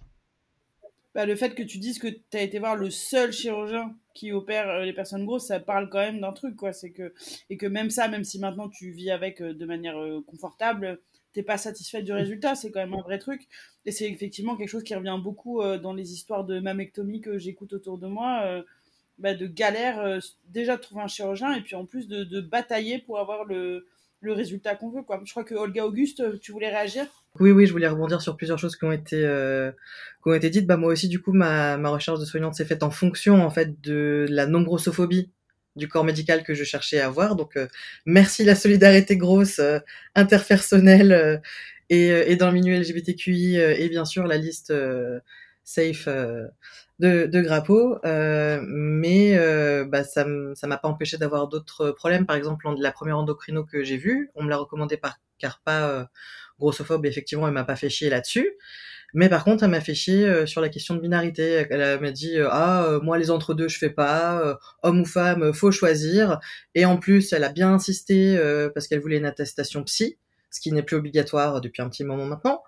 Bah, le fait que tu dises que tu as été voir le seul chirurgien qui opère euh, les personnes grosses, ça parle quand même d'un truc, quoi. C'est que et que même ça, même si maintenant tu vis avec euh, de manière confortable, t'es pas satisfait du résultat, c'est quand même un vrai truc. Et c'est effectivement quelque chose qui revient beaucoup euh, dans les histoires de mammectomie que j'écoute autour de moi, euh, bah, de galère euh, déjà de trouver un chirurgien et puis en plus de, batailler pour avoir le, résultat qu'on veut. Quoi. Je crois que Olga Auguste, tu voulais réagir? Oui, oui, je voulais rebondir sur plusieurs choses qui ont été, qui ont été dites. Bah, moi aussi, du coup, ma, ma recherche de soignante s'est faite en fonction en fait de la non-grossophobie du corps médical que je cherchais à avoir. Donc, euh, merci la solidarité grosse, euh, interpersonnelle euh, et, et, dans le milieu LGBTQI et bien sûr la liste safe de, de mais bah, ça ça m'a pas empêché d'avoir d'autres problèmes. Par exemple, la première endocrino que j'ai vue, on me l'a recommandé par Carpa grossophobe. Effectivement, elle m'a pas fait chier là-dessus. Mais par contre, elle m'a fait chier euh, sur la question de binarité. Elle m'a dit euh, ah euh, moi les entre deux je fais pas, homme ou femme faut choisir. Et en plus, elle a bien insisté parce qu'elle voulait une attestation psy, ce qui n'est plus obligatoire depuis un petit moment maintenant.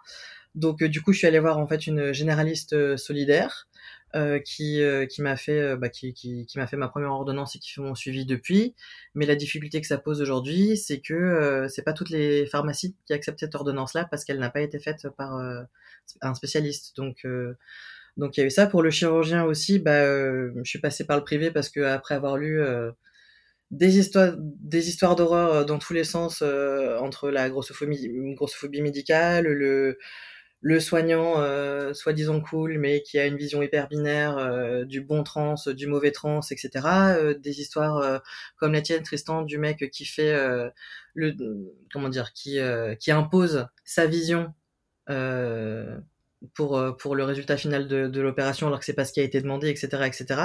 Donc du coup, je suis allée voir en fait une généraliste solidaire euh, qui euh, qui m'a fait euh, bah, qui, qui, qui m'a fait ma première ordonnance et qui fait mon suivi depuis. Mais la difficulté que ça pose aujourd'hui, c'est que c'est pas toutes les pharmacies qui acceptent cette ordonnance-là parce qu'elle n'a pas été faite par un spécialiste. Donc donc il y a eu ça pour le chirurgien aussi. Bah, je suis passée par le privé parce que après avoir lu des histoires, des histoires d'horreur dans tous les sens entre la grossophobie, grossophobie médicale, le, le soignant euh, soi-disant cool mais qui a une vision hyper binaire euh, du bon trans, du mauvais trans, etc. Euh, des histoires comme la tienne Tristan du mec qui fait le comment dire qui qui impose sa vision pour pour le résultat final de, de l'opération alors que c'est pas ce qui a été demandé, etc., etc.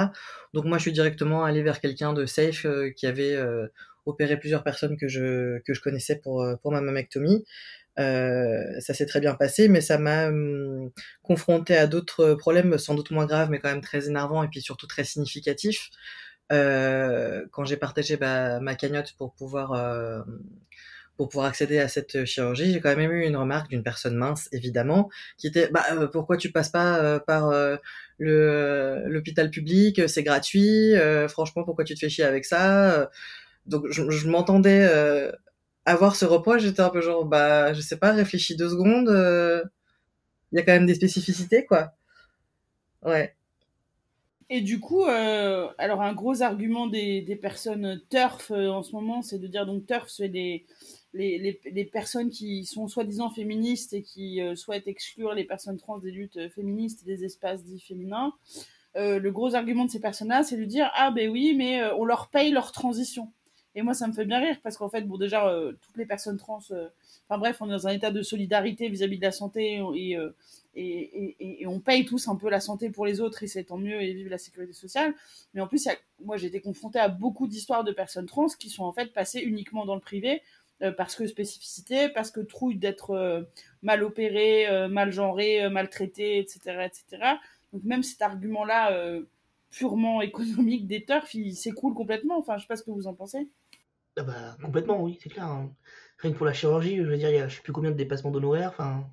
Donc moi je suis directement allé vers quelqu'un de safe qui avait opéré plusieurs personnes que je que je connaissais pour pour ma mammectomie. Euh, ça s'est très bien passé, mais ça m'a hum, confronté à d'autres problèmes, sans doute moins graves, mais quand même très énervants et puis surtout très significatifs. Euh, quand j'ai partagé bah, ma cagnotte pour pouvoir euh, pour pouvoir accéder à cette chirurgie, j'ai quand même eu une remarque d'une personne mince, évidemment, qui était bah euh, pourquoi tu passes pas euh, par le l'hôpital public, c'est gratuit, franchement pourquoi tu te fais chier avec ça? Donc je, je m'entendais avoir ce reproche, j'étais un peu genre, bah, je sais pas, réfléchis deux secondes, euh, il y a quand même des spécificités, quoi. Ouais. Et du coup, euh, alors un gros argument des, des personnes TERF euh, en ce moment, c'est de dire donc TERF, c'est les, les, les, personnes qui sont soi-disant féministes et qui souhaitent exclure les personnes trans des luttes féministes et des espaces dits féminins. le gros argument de ces personnes-là, c'est de dire ah ben oui, mais on leur paye leur transition. Et moi, ça me fait bien rire parce qu'en fait, bon, déjà, euh, toutes les personnes trans, euh, enfin bref, on est dans un état de solidarité vis-à-vis de la santé euh, et, on paye tous un peu la santé pour les autres et c'est tant mieux et vive la sécurité sociale. Mais en plus, moi, j'ai été confrontée à beaucoup d'histoires de personnes trans qui sont en fait passées uniquement dans le privé parce que spécificité, parce que trouille d'être mal opérée, mal genrée, maltraitée, etc., etc. Donc même cet argument-là purement économique des turfs, il s'écroule complètement. Enfin, je sais pas ce que vous en pensez. Ah bah, complètement, oui, c'est clair. Hein. Rien que pour la chirurgie, je veux dire, il y a je sais plus combien de dépassements d'honoraires. Enfin,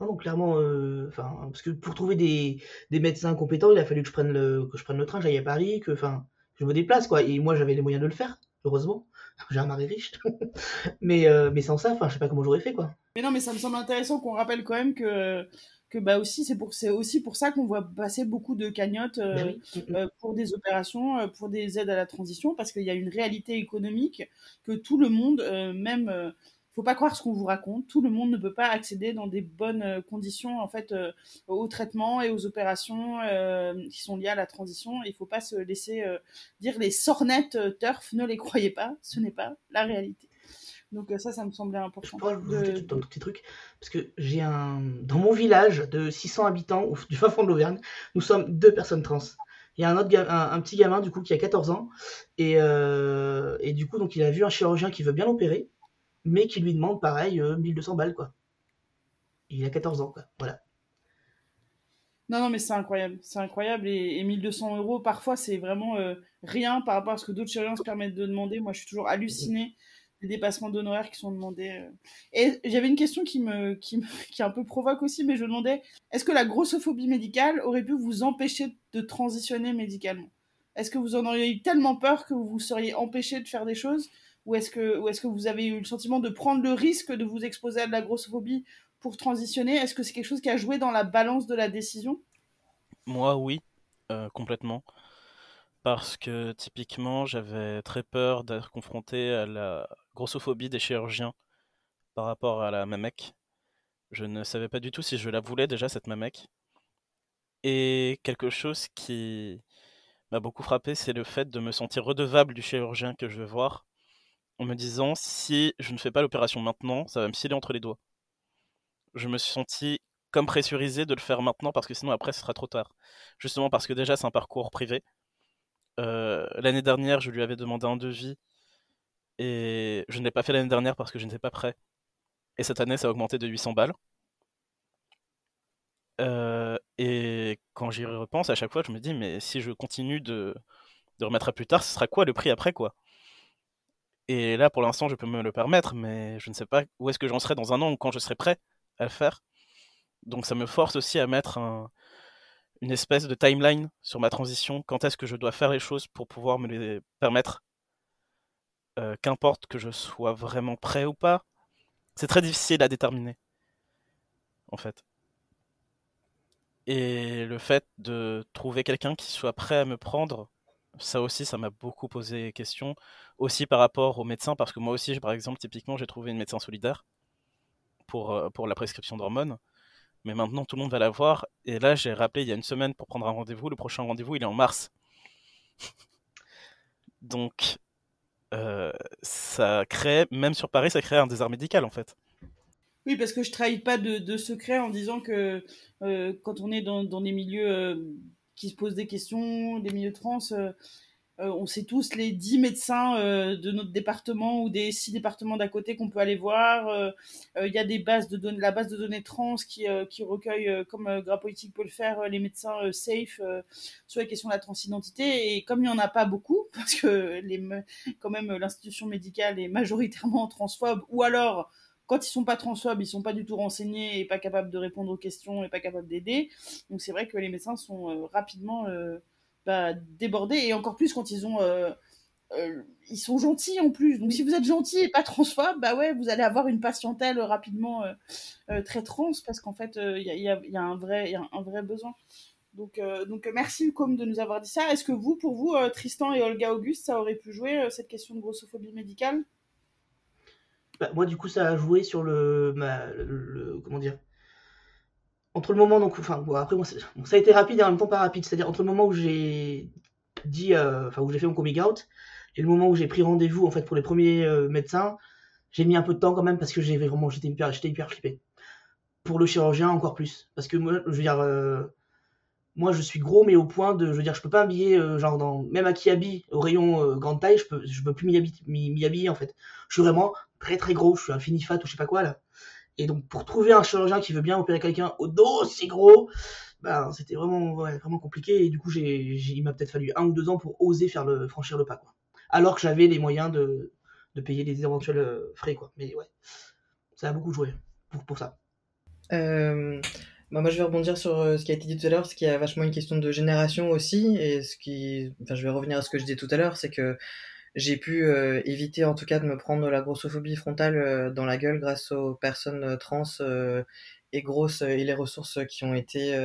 non, clairement, euh, enfin, parce que pour trouver des, des, médecins compétents, il a fallu que je prenne le, que je prenne le train, j'aille à Paris, que, enfin, je me déplace, quoi. Et moi, j'avais les moyens de le faire, heureusement. J'ai un mari riche. mais, euh, mais sans ça, enfin, je sais pas comment j'aurais fait, quoi. Mais non, mais ça me semble intéressant qu'on rappelle quand même que que bah aussi c'est pour c'est aussi pour ça qu'on voit passer beaucoup de cagnottes euh, ben euh, pour des opérations euh, pour des aides à la transition parce qu'il y a une réalité économique que tout le monde même faut pas croire ce qu'on vous raconte. Tout le monde ne peut pas accéder dans des bonnes euh, conditions en fait euh, au traitement et aux opérations euh, qui sont liées à la transition. Il faut pas se laisser dire les sornettes turf. Ne les croyez pas. Ce n'est pas la réalité. Donc ça, ça me semblait important. Je pourrais de... un petit truc parce que j'ai un dans mon village de 600 habitants du fin fond de l'Auvergne, nous sommes deux personnes trans. Il y a un autre un, petit gamin du coup qui a 14 ans et, et du coup donc il a vu un chirurgien qui veut bien l'opérer mais qui lui demande pareil 1200 euh, balles quoi. il a 14 ans quoi, voilà. Non, non, mais c'est incroyable, c'est incroyable. Et, 1200 euros, parfois, c'est vraiment euh, rien par rapport à ce que d'autres chirurgiens se permettent de demander. Moi, je suis toujours hallucinée dépassements d'honoraires qui sont demandés. Euh. Et j'avais une question qui me, qui me, qui un peu provoque aussi, mais je demandais est-ce que la grossophobie médicale aurait pu vous empêcher de transitionner médicalement? Est-ce que vous en auriez eu tellement peur que vous vous seriez empêché de faire des choses? Ou est-ce que, est que vous avez eu le sentiment de prendre le risque de vous exposer à de la grossophobie pour transitionner? Est-ce que c'est quelque chose qui a joué dans la balance de la décision? Moi, oui, euh, complètement. Parce que typiquement, j'avais très peur d'être confronté à la grossophobie des chirurgiens par rapport à la mamec. Je ne savais pas du tout si je la voulais déjà, cette mamec. Et quelque chose qui m'a beaucoup frappé, c'est le fait de me sentir redevable du chirurgien que je veux voir en me disant si je ne fais pas l'opération maintenant, ça va me filer entre les doigts. Je me suis senti comme pressurisé de le faire maintenant parce que sinon après ce sera trop tard. Justement parce que déjà c'est un parcours privé. Euh, l'année dernière je lui avais demandé un devis et je ne l'ai pas fait l'année dernière parce que je n'étais pas prêt. Et cette année ça a augmenté de 800 balles. Euh, et quand j'y repense à chaque fois je me dis mais si je continue de, de remettre à plus tard ce sera quoi le prix après quoi? Et là, pour l'instant, je peux me le permettre, mais je ne sais pas où est-ce que j'en serai dans un an ou quand je serai prêt à le faire. Donc ça me force aussi à mettre une espèce de timeline sur ma transition. Quand est-ce que je dois faire les choses pour pouvoir me les permettre? Euh, Qu'importe que je sois vraiment prêt ou pas. C'est très difficile à déterminer, en fait. Et le fait de trouver quelqu'un qui soit prêt à me prendre ça aussi, ça m'a beaucoup posé question. Aussi par rapport aux médecins, parce que moi aussi, par exemple, typiquement, j'ai trouvé une médecin solidaire pour, euh, pour la prescription d'hormones. Mais maintenant, tout le monde va la voir. Et là, j'ai rappelé il y a une semaine pour prendre un rendez-vous. Le prochain rendez-vous, il est en mars. Donc, euh, ça crée, même sur Paris, ça crée un désert médical, en fait. Oui, parce que je trahis pas de, secret en disant que euh, quand on est dans, dans des milieux qui se posent des questions, des milieux trans. Euh, euh, on sait tous les 10 médecins euh, de notre département ou des 6 départements d'à côté qu'on peut aller voir. Il y a des bases de la base de données trans qui, recueille, comme Gras Politique peut le faire, les médecins safe sur les questions de la transidentité. Et comme il n'y en a pas beaucoup, parce que quand même l'institution médicale est majoritairement transphobe, ou alors quand ils sont pas transphobes, ils sont pas du tout renseignés et pas capables de répondre aux questions et pas capables d'aider. Donc c'est vrai que les médecins sont euh, rapidement euh, bah, débordés et encore plus quand ils ont euh, ils sont gentils en plus. Donc si vous êtes gentil et pas transphobe, bah ouais, vous allez avoir une patientèle rapidement très trans parce qu'en fait il y a, y, a, un vrai y a un vrai besoin. Donc, donc merci comme de nous avoir dit ça. Est-ce que vous, pour vous, Tristan et Olga Auguste, ça aurait pu jouer cette question de grossophobie médicale? Bah, moi, du coup, ça a joué sur le, comment dire, entre le moment donc, enfin, après, moi, ça a été rapide et en même temps pas rapide. C'est-à-dire entre le moment où j'ai dit, euh, enfin, où j'ai fait mon coming out et le moment où j'ai pris rendez-vous en fait pour les premiers euh, médecins, j'ai mis un peu de temps quand même parce que j'ai vraiment, j'étais hyper, j'étais hyper flippé. Pour le chirurgien encore plus, parce que moi, je veux dire. Euh, moi je suis gros mais au point de je veux dire je peux pas habiller genre même à Kiabi au rayon grande taille je peux je peux plus m'y habiller, en fait je suis vraiment très très gros, je suis un finifat ou je sais pas quoi là. Et donc pour trouver un chirurgien qui veut bien opérer quelqu'un au dos si gros, ben c'était vraiment vraiment compliqué et du coup j'ai il m'a peut-être fallu un ou deux ans pour oser faire franchir le pas quoi. Alors que j'avais les moyens de, de payer les éventuels euh, frais quoi. Mais ouais, ça a beaucoup joué pour, pour ça. Euh, bah, moi, je vais rebondir sur euh, ce qui a été dit tout à l'heure, parce qu'il y a vachement une question de génération aussi. Et ce qui, enfin, je vais revenir à ce que je disais tout à l'heure, c'est que j'ai pu euh, éviter en tout cas de me prendre la grossophobie frontale euh, dans la gueule grâce aux personnes euh, trans et grosses et les ressources qui ont été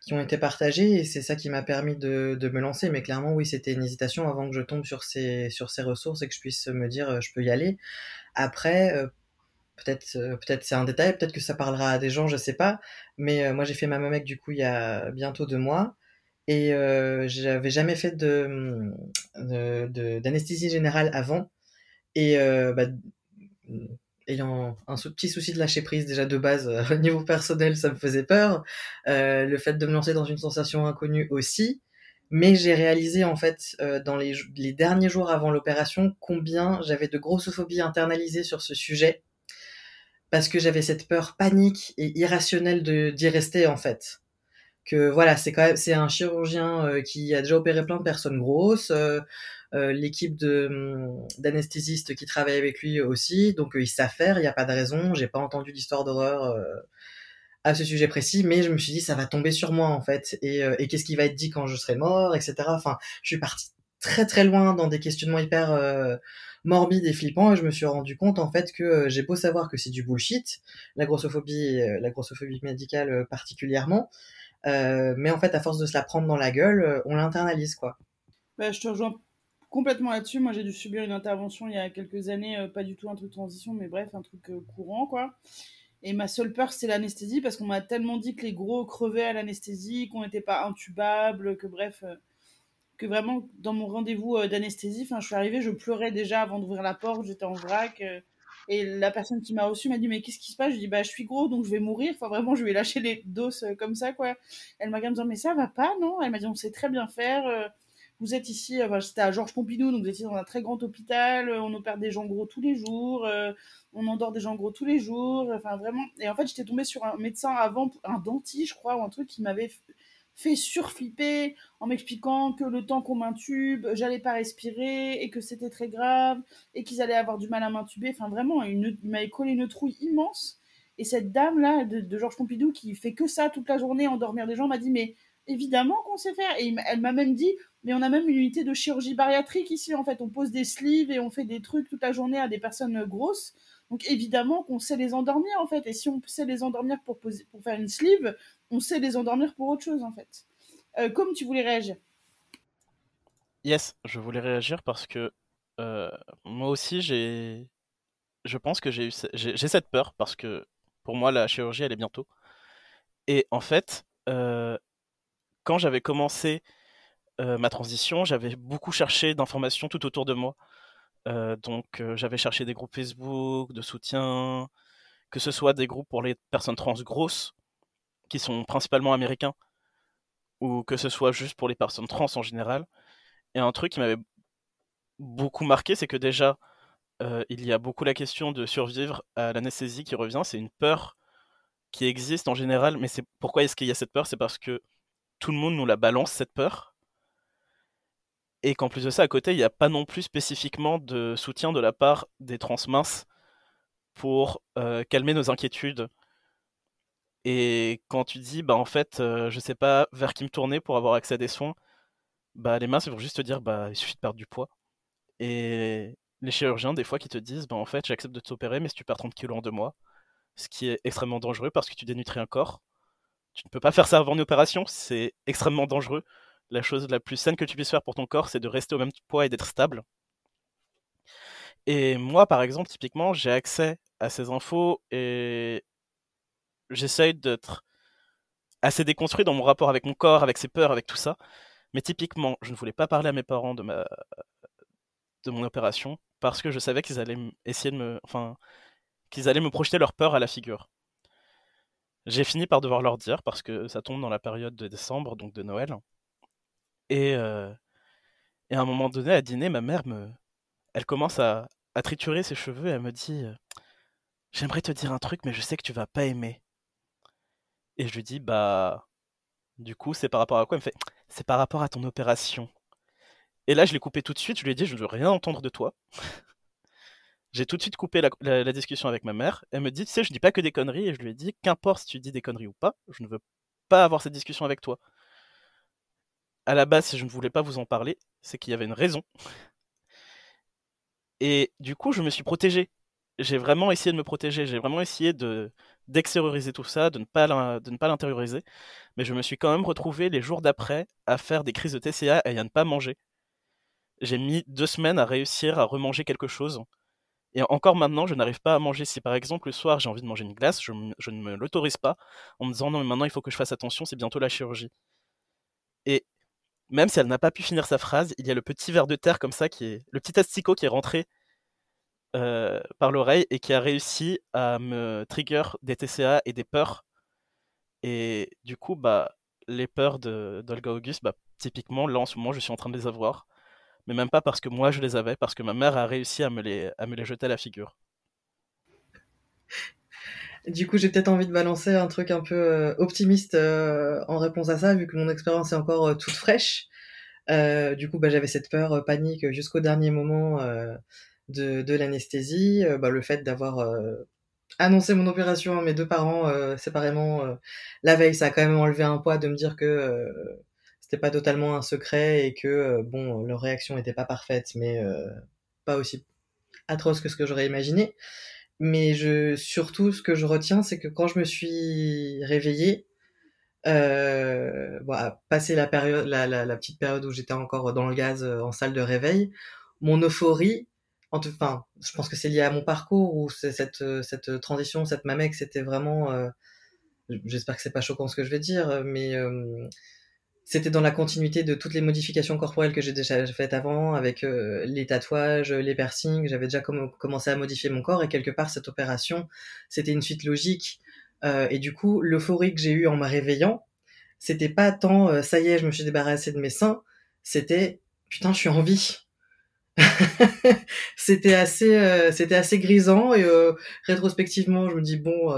qui ont été partagées. Et c'est ça qui m'a permis de, de, me lancer. Mais clairement oui c'était une hésitation avant que je tombe sur ces sur ces ressources et que je puisse me dire je peux y aller. Après peut-être peut-être c'est un détail, peut-être que ça parlera à des gens, je sais pas. Mais moi j'ai fait ma mamec du coup il y a bientôt deux mois et j'avais jamais fait de d'anesthésie générale avant. Et bah, ayant un petit souci de lâcher prise déjà de base au niveau personnel, ça me faisait peur. le fait de me lancer dans une sensation inconnue aussi. Mais j'ai réalisé en fait dans les, les, derniers jours avant l'opération combien j'avais de grossophobie internalisée sur ce sujet parce que j'avais cette peur panique et irrationnelle d'y rester en fait. Que voilà, c'est quand même c'est un chirurgien qui a déjà opéré plein de personnes grosses. Euh, l'équipe de hum, d'anesthésistes qui travaille avec lui aussi, donc euh, ils savent faire, il n'y a pas de raison, j'ai pas entendu d'histoire d'horreur euh, à ce sujet précis, mais je me suis dit ça va tomber sur moi en fait, et, et qu'est-ce qui va être dit quand je serai mort, etc. Enfin, je suis parti très très loin dans des questionnements hyper morbides et flippants, et je me suis rendu compte en fait que j'ai beau savoir que c'est du bullshit, la grossophobie, la grossophobie médicale particulièrement, mais en fait à force de se la prendre dans la gueule, on l'internalise quoi. Bah, je te rejoins complètement là-dessus. Moi, j'ai dû subir une intervention il y a quelques années, euh, pas du tout un truc transition, mais bref, un truc euh, courant, quoi. Et ma seule peur, c'est l'anesthésie, parce qu'on m'a tellement dit que les gros crevaient à l'anesthésie, qu'on n'était pas intubable, que bref, euh, que vraiment, dans mon rendez-vous d'anesthésie, je suis arrivée, je pleurais déjà avant d'ouvrir la porte, j'étais en vrac. Et la personne qui m'a reçu m'a dit mais qu'est-ce qui se passe? Je dis bah je suis gros donc je vais mourir. Enfin vraiment je vais lâcher les doses comme ça quoi. Elle m'a dit mais ça va pas non? Elle m'a dit on sait très bien faire vous êtes ici, euh, c'était à Georges Pompidou, donc vous étiez dans un très grand hôpital, euh, on opère des gens gros tous les jours, euh, on endort des gens gros tous les jours, enfin vraiment. Et en fait, j'étais tombée sur un médecin avant, un dentiste, je crois, ou un truc qui m'avait fait surflipper en m'expliquant que le temps qu'on m'intube, j'allais pas respirer et que c'était très grave et qu'ils allaient avoir du mal à m'intuber. Enfin, vraiment, il m'avait collé une trouille immense. Et cette dame-là de, de Georges Pompidou qui fait que ça toute la journée, endormir des gens, m'a dit Mais évidemment qu'on sait faire. Et elle m'a même dit mais on a même une unité de chirurgie bariatrique ici, en fait. On pose des sleeves et on fait des trucs toute la journée à des personnes grosses. Donc évidemment qu'on sait les endormir, en fait. Et si on sait les endormir pour, faire une sleeve, on sait les endormir pour autre chose, en fait. Euh, comme tu voulais réagir Yes, je voulais réagir parce que euh, moi aussi, j'ai... Je pense que j'ai eu j'ai cette peur parce que pour moi, la chirurgie, elle est bientôt. Et en fait, euh, quand j'avais commencé ma transition, j'avais beaucoup cherché d'informations tout autour de moi. Euh, donc euh, j'avais cherché des groupes Facebook de soutien, que ce soit des groupes pour les personnes trans grosses, qui sont principalement américains, ou que ce soit juste pour les personnes trans en général. Et un truc qui m'avait beaucoup marqué, c'est que déjà, il y a beaucoup la question de survivre à l'anesthésie qui revient. C'est une peur qui existe en général, mais c'est pourquoi est-ce qu'il y a cette peur? C'est parce que tout le monde nous la balance, cette peur et qu'en plus de ça, à côté, il n'y a pas non plus spécifiquement de soutien de la part des trans minces pour euh, calmer nos inquiétudes. Et quand tu dis, bah en fait, euh, je sais pas vers qui me tourner pour avoir accès à des soins, bah les minces vont juste te dire, bah il suffit de perdre du poids. Et les chirurgiens, des fois, qui te disent, bah en fait, j'accepte de t'opérer, mais si tu perds 30 kilos en deux mois, ce qui est extrêmement dangereux parce que tu dénutris un corps. Tu ne peux pas faire ça avant une opération, c'est extrêmement dangereux la chose la plus saine que tu puisses faire pour ton corps, c'est de rester au même poids et d'être stable. Et moi, par exemple, typiquement, j'ai accès à ces infos et j'essaye d'être assez déconstruit dans mon rapport avec mon corps, avec ses peurs, avec tout ça. Mais typiquement, je ne voulais pas parler à mes parents de ma de mon opération parce que je savais qu'ils allaient essayer de me enfin qu'ils allaient me projeter leur peur à la figure. J'ai fini par devoir leur dire parce que ça tombe dans la période de décembre, donc de Noël. Et, euh, et à un moment donné, à dîner, ma mère me, elle commence à, à triturer ses cheveux et elle me dit euh, J'aimerais te dire un truc, mais je sais que tu vas pas aimer. Et je lui dis Bah, du coup, c'est par rapport à quoi Elle me fait C'est par rapport à ton opération. Et là, je l'ai coupé tout de suite. Je lui ai dit Je ne veux rien entendre de toi. J'ai tout de suite coupé la, la, discussion avec ma mère. Elle me dit Tu sais, je dis pas que des conneries. Et je lui ai dit Qu'importe si tu dis des conneries ou pas, je ne veux pas avoir cette discussion avec toi à la base, si je ne voulais pas vous en parler, c'est qu'il y avait une raison. Et du coup, je me suis protégé. J'ai vraiment essayé de me protéger. J'ai vraiment essayé de d'extérioriser tout ça, de ne pas de ne pas l'intérioriser. Mais je me suis quand même retrouvé les jours d'après à faire des crises de TCA et à ne pas manger. J'ai mis deux semaines à réussir à remanger quelque chose. Et encore maintenant, je n'arrive pas à manger. Si par exemple le soir j'ai envie de manger une glace, je, ne me l'autorise pas en me disant non, mais maintenant il faut que je fasse attention, c'est bientôt la chirurgie. Et même si elle n'a pas pu finir sa phrase, il y a le petit verre de terre comme ça qui est le petit asticot qui est rentré euh, par l'oreille et qui a réussi à me trigger des TCA et des peurs. Et du coup, bah, les peurs d'Olga Auguste, bah, typiquement, là en ce moment, je suis en train de les avoir. Mais même pas parce que moi je les avais, parce que ma mère a réussi à me les, à me les jeter à la figure. Du coup, j'ai peut-être envie de balancer un truc un peu euh, optimiste euh, en réponse à ça, vu que mon expérience est encore euh, toute fraîche. du coup, bah, j'avais cette peur, panique jusqu'au dernier moment de, l'anesthésie. Bah, le fait d'avoir annoncé mon opération à mes deux parents séparément la veille, ça a quand même enlevé un poids de me dire que c'était pas totalement un secret et que bon, leur réaction n'était pas parfaite, mais pas aussi atroce que ce que j'aurais imaginé. Mais je, surtout, ce que je retiens, c'est que quand je me suis réveillée, euh, bon, passé la période, la, la, la, petite période où j'étais encore dans le gaz euh, en salle de réveil, mon euphorie, enfin, je pense que c'est lié à mon parcours ou cette, euh, cette transition, cette mamex, c'était vraiment, euh, j'espère que c'est pas choquant ce que je vais dire, mais euh, c'était dans la continuité de toutes les modifications corporelles que j'ai déjà faites avant, avec euh, les tatouages, les piercings. J'avais déjà commencé à modifier mon corps et quelque part cette opération, c'était une suite logique. Euh, et du coup, l'euphorie que j'ai eue en me réveillant, c'était pas tant euh, ça y est, je me suis débarrassé de mes seins, c'était putain, je suis en vie. c'était assez, c'était assez grisant et rétrospectivement, je me dis bon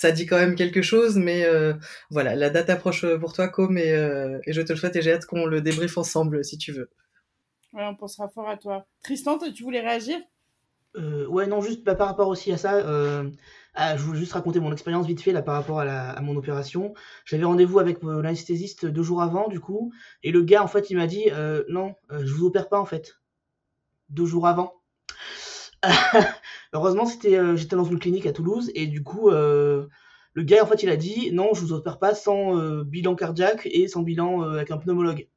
ça dit quand même quelque chose, mais euh, voilà, la date approche euh, pour toi, Com, et, euh, et, je te le souhaite et j'ai hâte qu'on le débriefe ensemble si tu veux. Ouais, on pensera fort à toi. Tristan, tu voulais réagir? Ouais, non, juste bah, par rapport aussi à ça, ah, je voulais juste raconter mon expérience vite fait là par rapport à, la, à mon opération. J'avais rendez-vous avec l'anesthésiste deux jours avant, du coup, et le gars, en fait, il m'a dit Non, je vous opère pas, en fait. Deux jours avant. Heureusement, c'était, euh, j'étais dans une clinique à Toulouse et du coup, euh, le gars, en fait, il a dit non, je vous opère pas sans euh, bilan cardiaque et sans bilan avec un pneumologue.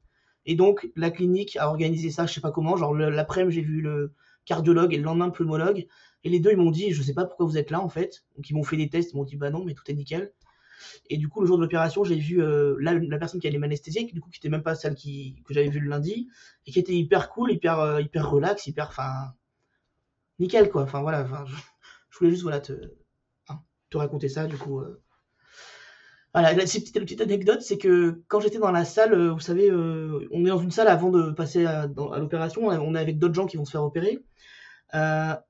Et donc, la clinique a organisé ça, je sais pas comment. Genre, l'après-midi, j'ai vu le cardiologue et le lendemain, le pneumologue. Et les deux, ils m'ont dit, je sais pas pourquoi vous êtes là, en fait. Donc, ils m'ont fait des tests, ils m'ont dit, bah non, mais tout est nickel. Et du coup, le jour de l'opération, j'ai vu la, la, personne qui allait m'anesthésier, du coup, qui était même pas celle qui, que j'avais vue le lundi, et qui était hyper cool, hyper, hyper relax, hyper, enfin, quoi. Enfin voilà, je, voulais juste voilà te, hein, te raconter ça du coup. Euh. Voilà, la petite, petite anecdote, c'est que quand j'étais dans la salle, euh, vous savez, euh, on est dans une salle avant de passer à, l'opération, on est avec d'autres gens qui vont se faire opérer.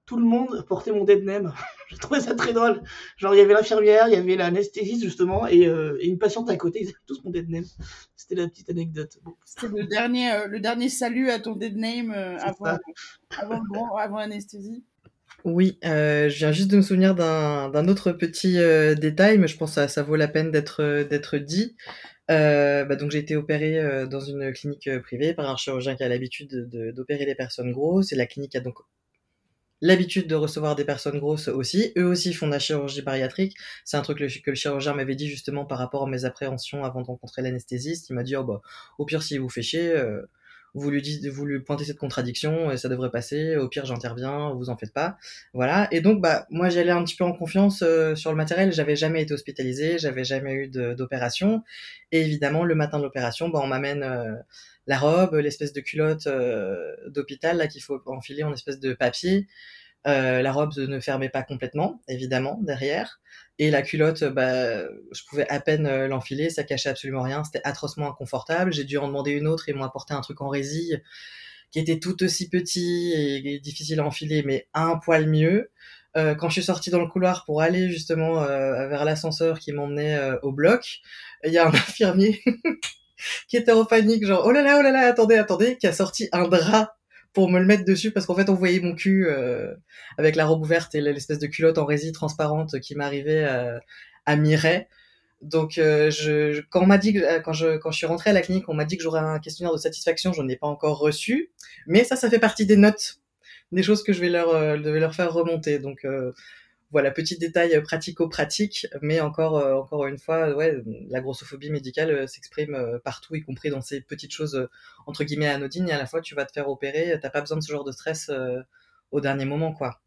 Tout le monde portait mon dead name. J'ai trouvé ça très drôle. Genre, il y avait l'infirmière, il y avait l'anesthésiste, justement, et, une patiente à côté. Ils avaient tous mon dead name. C'était la petite anecdote. C'était le dernier, le dernier salut à ton dead name avant, avant, avant l'anesthésie. Oui, euh, je viens juste de me souvenir d'un autre petit euh, détail, mais je pense que ça, vaut la peine d'être euh, dit. Bah, donc j'ai été opéré dans une clinique privée par un chirurgien qui a l'habitude d'opérer des personnes grosses, et la clinique a donc l'habitude de recevoir des personnes grosses aussi. Eux aussi font de la chirurgie bariatrique. C'est un truc que le chirurgien m'avait dit justement par rapport à mes appréhensions avant de rencontrer l'anesthésiste. Il m'a dit, oh, bah, au pire, s'il vous fait chier, vous lui dites, vous lui pointez cette contradiction et ça devrait passer. Au pire, j'interviens, vous en faites pas. Voilà. Et donc, bah, moi, j'allais un petit peu en confiance euh, sur le matériel. J'avais jamais été hospitalisé, j'avais jamais eu d'opération. Et évidemment, le matin de l'opération, bah, on m'amène euh, la robe, l'espèce de culotte euh, d'hôpital là qu'il faut enfiler en espèce de papier. La robe ne fermait pas complètement, évidemment, derrière. Et la culotte, bah, je pouvais à peine euh, l'enfiler, ça cachait absolument rien, c'était atrocement inconfortable. J'ai dû en demander une autre et m'ont apporté un truc en résille qui était tout aussi petit et difficile à enfiler, mais un poil mieux. Euh, quand je suis sortie dans le couloir pour aller justement euh, vers l'ascenseur qui m'emmenait au bloc, il y a un infirmier qui était en panique, genre oh là là, oh là là, attendez, attendez, qui a sorti un drap pour me le mettre dessus parce qu'en fait on voyait mon cul euh, avec la robe ouverte et l'espèce de culotte en résine transparente qui m'arrivait à, à Mireille. Donc euh, je, quand on m'a dit que, quand je quand je suis rentrée à la clinique, on m'a dit que j'aurais un questionnaire de satisfaction, je n'en ai pas encore reçu, mais ça ça fait partie des notes, des choses que je vais leur euh, je vais leur faire remonter. Donc voilà, petit détail pratico-pratique, mais encore, euh, une fois, la grossophobie médicale euh, s'exprime euh, partout, y compris dans ces petites choses entre guillemets anodines. Et à la fois, tu vas te faire opérer, t'as pas besoin de ce genre de stress au dernier moment, quoi.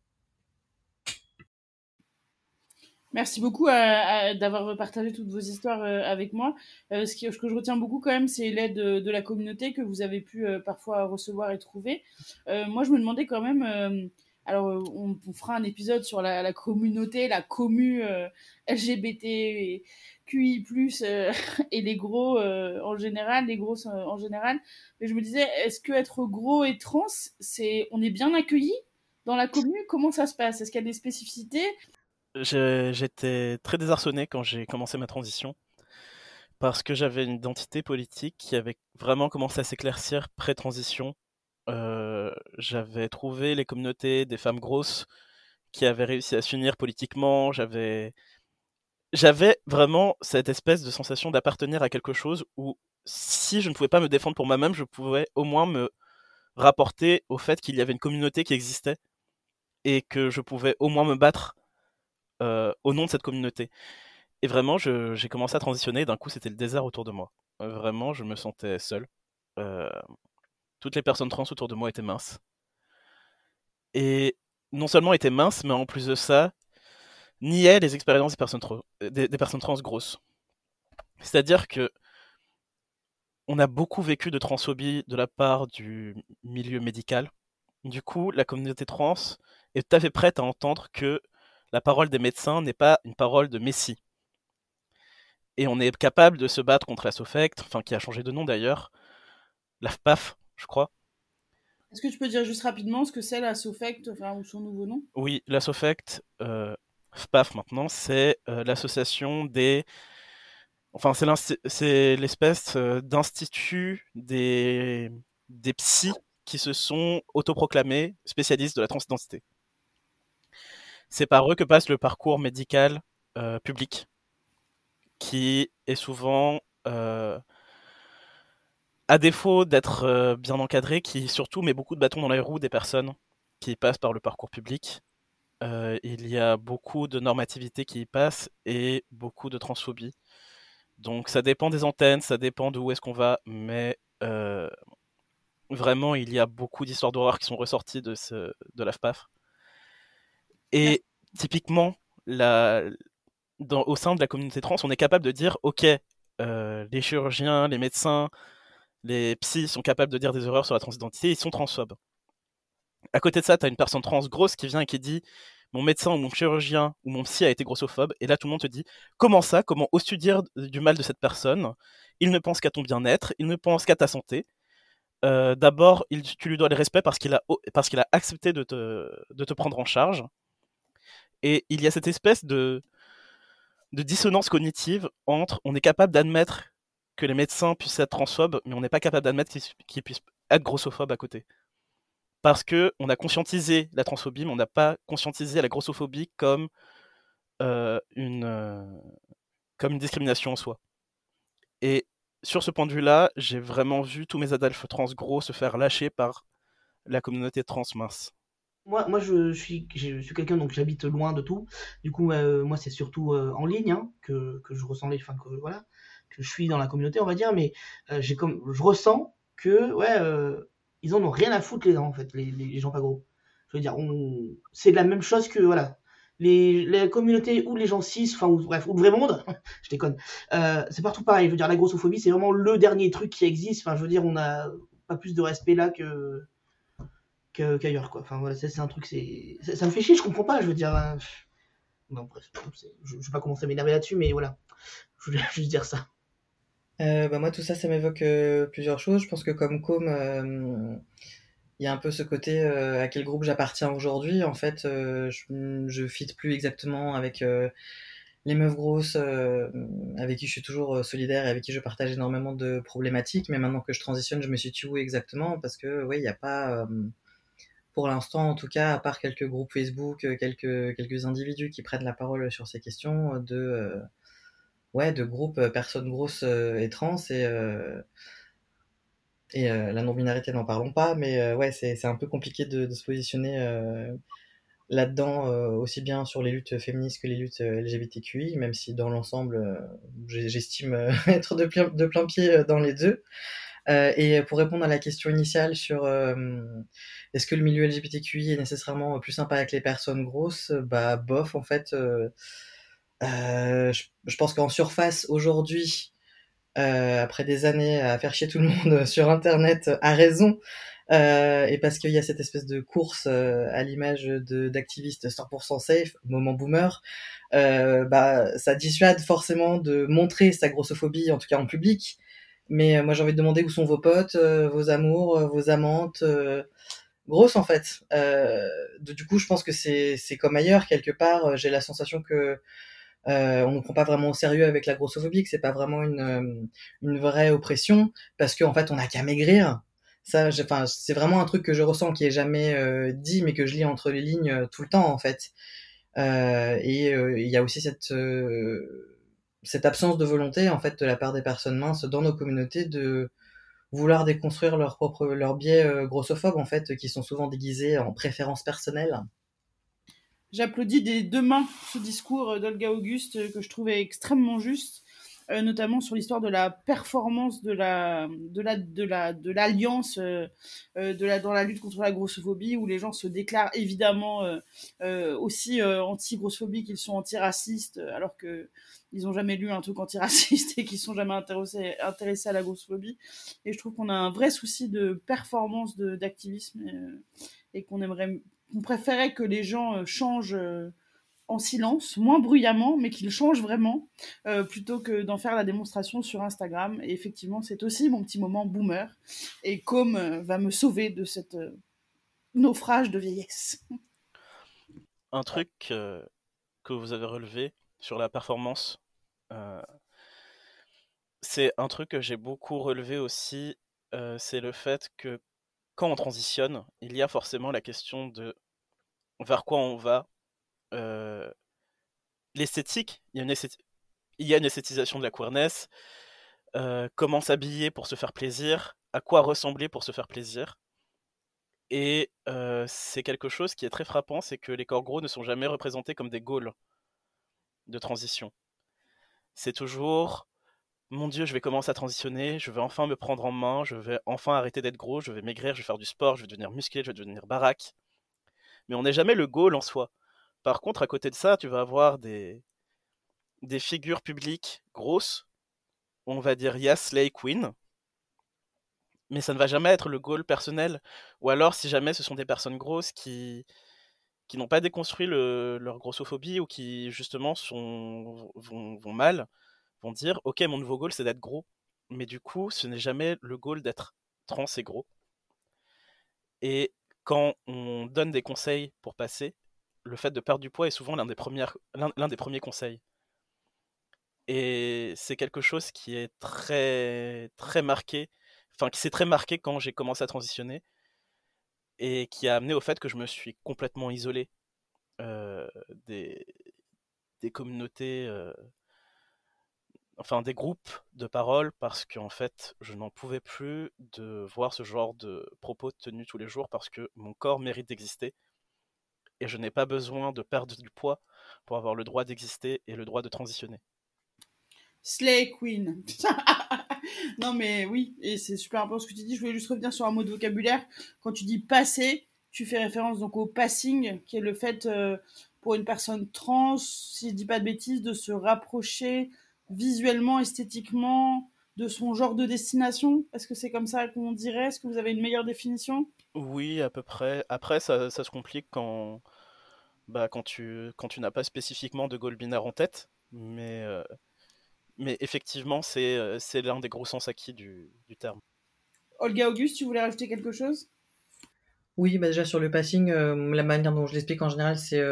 Merci beaucoup d'avoir partagé toutes vos histoires avec moi. ce, que je retiens beaucoup quand même, c'est l'aide de, la communauté que vous avez pu parfois recevoir et trouver. moi, je me demandais quand même alors, euh, on, fera un épisode sur la, communauté, la commu euh, LGBTQI+, euh, et les gros en général, les grosses en général. Mais je me disais, est-ce que être gros et trans, c'est, on est bien accueilli dans la commune Comment ça se passe? Est-ce qu'il y a des spécificités? J'étais très désarçonné quand j'ai commencé ma transition parce que j'avais une identité politique qui avait vraiment commencé à s'éclaircir pré-transition euh, j'avais trouvé les communautés des femmes grosses qui avaient réussi à s'unir politiquement. J'avais, j'avais vraiment cette espèce de sensation d'appartenir à quelque chose où si je ne pouvais pas me défendre pour moi-même, je pouvais au moins me rapporter au fait qu'il y avait une communauté qui existait et que je pouvais au moins me battre euh, au nom de cette communauté. Et vraiment, j'ai commencé à transitionner. D'un coup, c'était le désert autour de moi. vraiment, je me sentais seul. Euh, toutes les personnes trans autour de moi étaient minces. Et non seulement étaient minces, mais en plus de ça, niaient les expériences des personnes, des, personnes trans grosses. C'est-à-dire que on a beaucoup vécu de transphobie de la part du milieu médical. Du coup, la communauté trans est tout à fait prête à entendre que la parole des médecins n'est pas une parole de messie. Et on est capable de se battre contre la SOFECT, enfin qui a changé de nom d'ailleurs, l'AFPAF, je crois. Est-ce que tu peux dire juste rapidement ce que c'est la SOFECT, enfin, ou son nouveau nom? Oui, la SOFECT, euh, FPAF maintenant, c'est euh, l'association des. Enfin, c'est l'espèce euh, d'institut des... des psys qui se sont autoproclamés spécialistes de la transidentité. C'est par eux que passe le parcours médical euh, public, qui est souvent à défaut d'être euh, bien encadré, qui surtout met beaucoup de bâtons dans les roues des personnes qui passent par le parcours public. Euh, il y a beaucoup de normativité qui y passe et beaucoup de transphobie. Donc ça dépend des antennes, ça dépend d'où est-ce qu'on va, mais euh, vraiment il y a beaucoup d'histoires d'horreur qui sont ressorties de, ce, de l'AFPAF. Et typiquement, la, dans, au sein de la communauté trans, on est capable de dire, ok, les chirurgiens, les médecins, les psys sont capables de dire des erreurs sur la transidentité, ils sont transphobes. À côté de ça, tu as une personne trans grosse qui vient et qui dit mon médecin ou mon chirurgien ou mon psy a été grossophobe, et là tout le monde te dit comment ça, comment oses-tu dire du mal de cette personne? Il ne pense qu'à ton bien-être, il ne pense qu'à ta santé. Euh, d'abord, tu lui dois le respect parce qu'il a, accepté de te, prendre en charge. Et il y a cette espèce de dissonance cognitive entre on est capable d'admettre que les médecins puissent être transphobes, mais on n'est pas capable d'admettre qu'ils puissent être grossophobes à côté. Parce que on a conscientisé la transphobie, mais on n'a pas conscientisé la grossophobie comme, euh, une, euh, comme une discrimination en soi. Et sur ce point de vue-là, j'ai vraiment vu tous mes adalphes trans gros se faire lâcher par la communauté trans mince. Moi, je suis, quelqu'un, donc j'habite loin de tout. Du coup, euh, moi, c'est surtout en ligne hein, que, je ressens les. Enfin, que je suis dans la communauté, on va dire, mais euh, j'ai comme, je ressens que, ouais, euh, ils en ont rien à foutre les gens, en fait, les, les, gens pas gros. Je veux dire, on... c'est la même chose que, voilà, les, les communautés ou les gens cis, enfin, bref, ou le vrai monde, je déconne, euh, c'est partout pareil. Je veux dire, la grossophobie, c'est vraiment le dernier truc qui existe. Enfin, je veux dire, on n'a pas plus de respect là que qu'ailleurs, quoi. Enfin, voilà, c'est un truc, c'est. Ça, me fait chier, je comprends pas, je veux dire. Non, bref, je, je vais pas commencer à m'énerver là-dessus, mais voilà. Je voulais juste dire ça. Euh, bah moi, tout ça, ça m'évoque euh, plusieurs choses. Je pense que comme com, euh, il y a un peu ce côté à quel groupe j'appartiens aujourd'hui. En fait, je, je fit plus exactement avec les meufs grosses, avec qui je suis toujours solidaire et avec qui je partage énormément de problématiques. Mais maintenant que je transitionne, je me suis où exactement? Parce que oui, il n'y a pas, pour l'instant en tout cas, à part quelques groupes Facebook, quelques quelques individus qui prennent la parole sur ces questions de ouais, de groupes euh, personnes grosses euh, et trans et euh, et la non-binarité, n'en parlons pas, mais ouais, c'est un peu compliqué de, se positionner là-dedans, aussi bien sur les luttes féministes que les luttes LGBTQI, même si dans l'ensemble, j'estime être de plein, de plein pied dans les deux. Et pour répondre à la question initiale sur est-ce que le milieu LGBTQI est nécessairement plus sympa avec les personnes grosses, bah bof en fait. Euh, je, je, pense qu'en surface aujourd'hui, après des années à faire chier tout le monde sur Internet, à raison, euh, et parce qu'il y a cette espèce de course euh, à l'image d'activistes 100% safe, moment boomer, euh, bah ça dissuade forcément de montrer sa grossophobie, en tout cas en public. Mais moi j'ai envie de demander où sont vos potes, vos amours, vos amantes, grosses en fait. De, du coup je pense que c'est comme ailleurs quelque part. J'ai la sensation que on ne prend pas vraiment au sérieux avec la grossophobie, que c'est pas vraiment une, une vraie oppression, parce qu'en en fait on a qu'à maigrir, ça, enfin, c'est vraiment un truc que je ressens qui est jamais euh, dit, mais que je lis entre les lignes euh, tout le temps en fait. Euh, et il y a aussi cette cette absence de volonté en fait de la part des personnes minces dans nos communautés de vouloir déconstruire leur propre leur biais grossophobes en fait qui sont souvent déguisés en préférences personnelles. J'applaudis des deux mains ce discours d'Olga Auguste que je trouvais extrêmement juste euh, notamment sur l'histoire de la performance de la de la de la de l'alliance euh, euh, de la dans la lutte contre la grossophobie où les gens se déclarent évidemment aussi anti-grossophobie qu'ils sont antiracistes alors que ils ont jamais lu un truc antiraciste et qu'ils sont jamais intéressés intéressés à la grossophobie. Et je trouve qu'on a un vrai souci de performance d'activisme et, et qu'on aimerait on préférait que les gens changent en silence, moins bruyamment, mais qu'il change vraiment, euh, plutôt que d'en faire la démonstration sur Instagram. Et effectivement, c'est aussi mon petit moment boomer. Et Com euh, va me sauver de cette euh, naufrage de vieillesse. Un truc que vous avez relevé sur la performance, c'est un truc que j'ai beaucoup relevé aussi, c'est le fait que quand on transitionne, il y a forcément la question de vers quoi on va euh, l'esthétique, il y, a une esthétisation de la queerness, euh, comment s'habiller pour se faire plaisir, à quoi ressembler pour se faire plaisir. Et euh, c'est quelque chose qui est très frappant, c'est que les corps gros ne sont jamais représentés comme des goals de transition. C'est toujours, mon Dieu, je vais commencer à transitionner, je vais enfin me prendre en main, je vais enfin arrêter d'être gros, je vais maigrir, je vais faire du sport, je vais devenir musclé, je vais devenir baraque. Mais on n'est jamais le goal en soi. Par contre, à côté de ça, tu vas avoir des, des figures publiques grosses. On va dire Yes Slay Queen. Mais ça ne va jamais être le goal personnel. Ou alors, si jamais ce sont des personnes grosses qui, qui n'ont pas déconstruit leur grossophobie ou qui, justement, sont, vont mal, vont dire Ok, mon nouveau goal, c'est d'être gros. Mais du coup, ce n'est jamais le goal d'être trans et gros. Et quand on donne des conseils pour passer, le fait de perdre du poids est souvent l'un des, l'un des premiers conseils. Et c'est quelque chose qui est très, très marqué, enfin qui s'est très marqué quand j'ai commencé à transitionner, et qui a amené au fait que je me suis complètement isolé euh, des, communautés, euh, enfin des groupes de parole, parce qu'en fait, je n'en pouvais plus de voir ce genre de propos tenus tous les jours, parce que mon corps mérite d'exister et je n'ai pas besoin de perdre du poids pour avoir le droit d'exister et le droit de transitionner. Slay Queen. non mais oui, et c'est super important ce que tu dis. Je voulais juste revenir sur un mot de vocabulaire. Quand tu dis passer, tu fais référence donc au passing, qui est le fait euh, pour une personne trans, si je dis pas de bêtises, de se rapprocher visuellement, esthétiquement de son genre de destination? Est-ce que c'est comme ça qu'on dirait? Est-ce que vous avez une meilleure définition? Oui, à peu près. Après, ça, se complique quand, bah, quand tu, quand tu n'as pas spécifiquement de goal binaire en tête. Mais, euh, mais effectivement, c'est, euh, c'est l'un des gros sens acquis du, du terme. Olga Auguste, tu voulais rajouter quelque chose? Oui, bah déjà sur le passing, euh, la manière dont je l'explique en général, c'est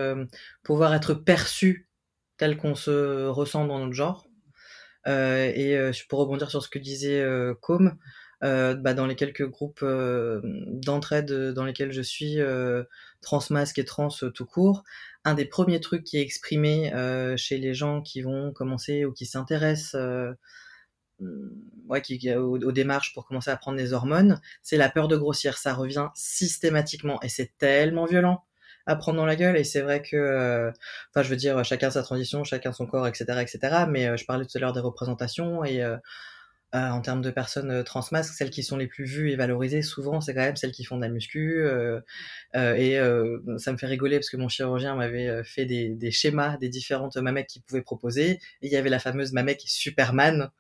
pouvoir être perçu tel qu'on se ressent dans notre genre. Et pour rebondir sur ce que disait Com, euh, bah, dans les quelques groupes euh, d'entraide dans lesquels je suis, euh, transmasque et trans tout court, un des premiers trucs qui est exprimé chez les gens qui vont commencer ou qui s'intéressent ouais, qui, aux, aux, démarches pour commencer à prendre des hormones, c'est la peur de grossir. Ça revient systématiquement et c'est tellement violent à prendre dans la gueule. Et c'est vrai que, enfin, je veux dire, chacun sa transition, chacun son corps, etc., etc. Mais je parlais tout à l'heure des représentations et Euh, en termes de personnes euh, transmasques, celles qui sont les plus vues et valorisées, souvent, c'est quand même celles qui font de la muscu. Euh, et ça me fait rigoler parce que mon chirurgien m'avait fait des, des, schémas des différentes mamecs qu'il pouvait proposer. Et il y avait la fameuse mamec Superman.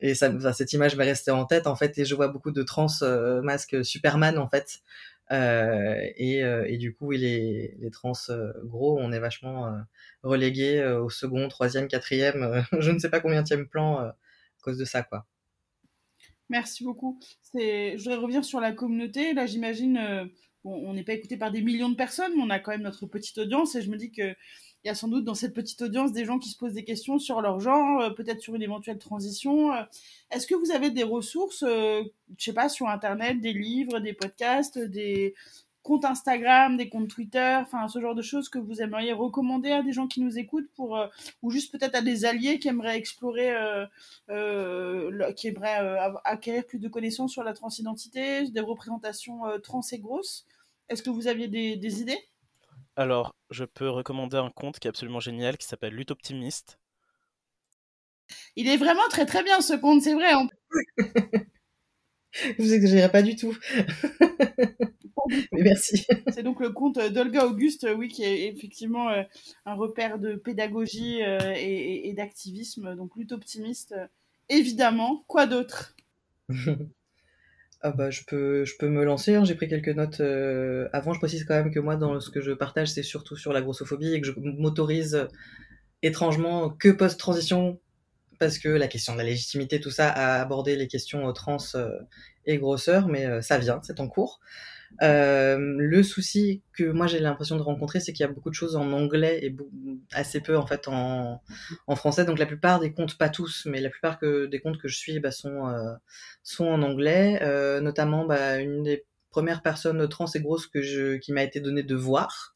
Et ça, cette image m'est restée en tête, en fait, et je vois beaucoup de trans masques Superman, en fait. Et, et, du coup, les, les trans gros, on est vachement relégués au second, troisième, quatrième, je ne sais pas combien de plan à cause de ça, quoi. Merci beaucoup. Je voudrais revenir sur la communauté. Là, j'imagine, euh, on n'est pas écouté par des millions de personnes, mais on a quand même notre petite audience. Et je me dis qu'il y a sans doute dans cette petite audience des gens qui se posent des questions sur leur genre, euh, peut-être sur une éventuelle transition. Euh, est-ce que vous avez des ressources, je sais pas, sur Internet, des livres, des podcasts, des, comptes Instagram, des comptes Twitter, enfin ce genre de choses que vous aimeriez recommander à des gens qui nous écoutent pour euh, ou juste peut-être à des alliés qui aimeraient explorer, euh, euh, qui aimeraient acquérir plus de connaissances sur la transidentité, des représentations trans et grosses? Est-ce que vous aviez des, idées? Alors, je peux recommander un compte qui est absolument génial qui s'appelle L'Utoptimiste. Il est vraiment très très bien ce compte, c'est vrai. vous exagérez pas du tout. Mais merci. C'est donc le compte d'Olga Auguste, oui, qui est effectivement euh, un repère de pédagogie euh, et, d'activisme, donc plutôt optimiste, évidemment. Quoi d'autre? ah bah, je, peux, je peux me lancer, hein. j'ai pris quelques notes euh, avant. Je précise quand même que moi, dans ce que je partage, c'est surtout sur la grossophobie et que je m'autorise étrangement que post-transition parce que la question de la légitimité, tout ça, a abordé les questions trans et grosseur, mais ça vient, c'est en cours. Euh, le souci que moi j'ai l'impression de rencontrer, c'est qu'il y a beaucoup de choses en anglais et assez peu en fait en, français. Donc la plupart des comptes, pas tous, mais la plupart des comptes que je suis bah, sont, euh, sont en anglais. Euh, notamment bah, une des premières personnes trans et grosses que je, qui m'a été donné de voir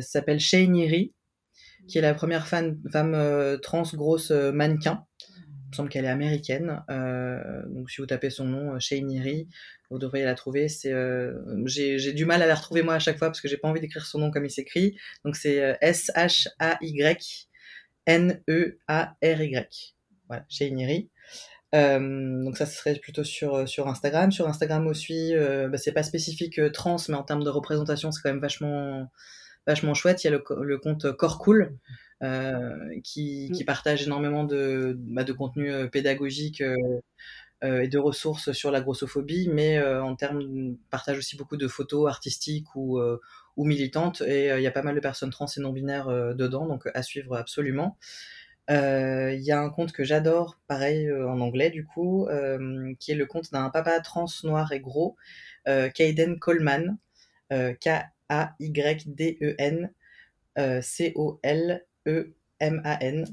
s'appelle Shane qui est la première femme trans grosse mannequin. Me semble qu'elle est américaine. donc si vous tapez son nom, Shane vous devriez la trouver. C'est, euh, j'ai, du mal à la retrouver moi à chaque fois parce que j'ai pas envie d'écrire son nom comme il s'écrit. Donc c'est euh, S H A Y N E. Voilà. Euh, donc ça, serait plutôt sur sur Instagram. Sur Instagram aussi, bah, c'est pas spécifique trans, mais en termes de représentation, c'est quand même vachement vachement chouette. Il y a le, compte Corps Cool. Qui, qui, partage énormément de, bah, de contenu pédagogique euh, et de ressources sur la grossophobie, mais euh, en termes partage aussi beaucoup de photos artistiques ou, euh, ou militantes, et il y a pas mal de personnes trans et non binaires dedans, donc à suivre absolument. Il y a un compte que j'adore, pareil en anglais du coup, qui est le compte d'un papa trans noir et gros, Kaiden Coleman, K-A-Y-D-E-N, C-O-L-E-M-A-N.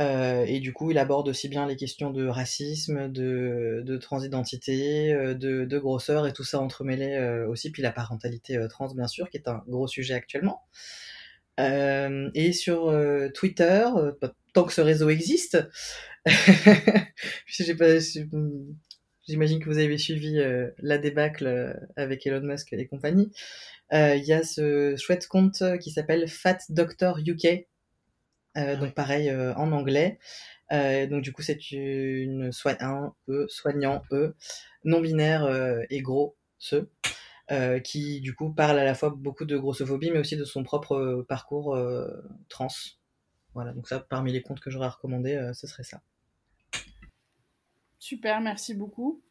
Euh, et du coup, il aborde aussi bien les questions de racisme, de, de transidentité, euh, de, de, grosseur et tout ça entremêlé euh, aussi, puis la parentalité trans, bien sûr, qui est un gros sujet actuellement. et sur Twitter, tant que ce réseau existe, j'imagine que vous avez suivi la débâcle avec Elon Musk et compagnie, il y a ce chouette compte qui s'appelle Fat Doctor UK, euh, donc pareil euh, en anglais. Euh, donc du coup c'est une un e soignant e non binaire et gros ce qui du coup parle à la fois beaucoup de grossophobie mais aussi de son propre parcours trans. Voilà donc ça parmi les comptes que j'aurais recommandé ce serait ça. Super merci beaucoup.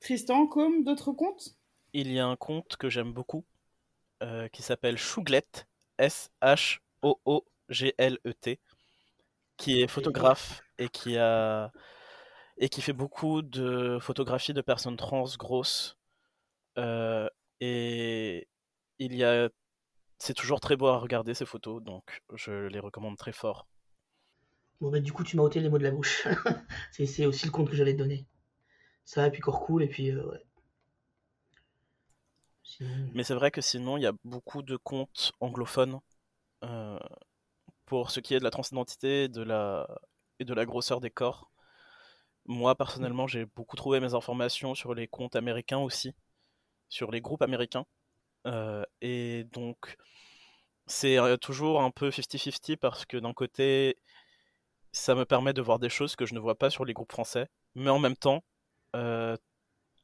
Tristan, comme d'autres comptes Il y a un compte que j'aime beaucoup qui s'appelle Chouglette S-H-O-O G-L-E-T, qui est photographe et qui a et qui fait beaucoup de photographies de personnes trans grosses. Euh, et il y a, c'est toujours très beau à regarder ces photos, donc je les recommande très fort. Bon bah du coup tu m'as ôté les mots de la bouche. c'est aussi le compte que j'allais te donner. Ça et puis corps cool et puis euh, ouais. Mais c'est vrai que sinon il y a beaucoup de comptes anglophones euh, pour ce qui est de la transidentité et de la, grosseur des corps. Moi, personnellement, j'ai beaucoup trouvé mes informations sur les comptes américains aussi, sur les groupes américains. Euh, et donc, c'est euh, toujours un peu 50-50 parce que d'un côté, ça me permet de voir des choses que je ne vois pas sur les groupes français. Mais en même temps, euh,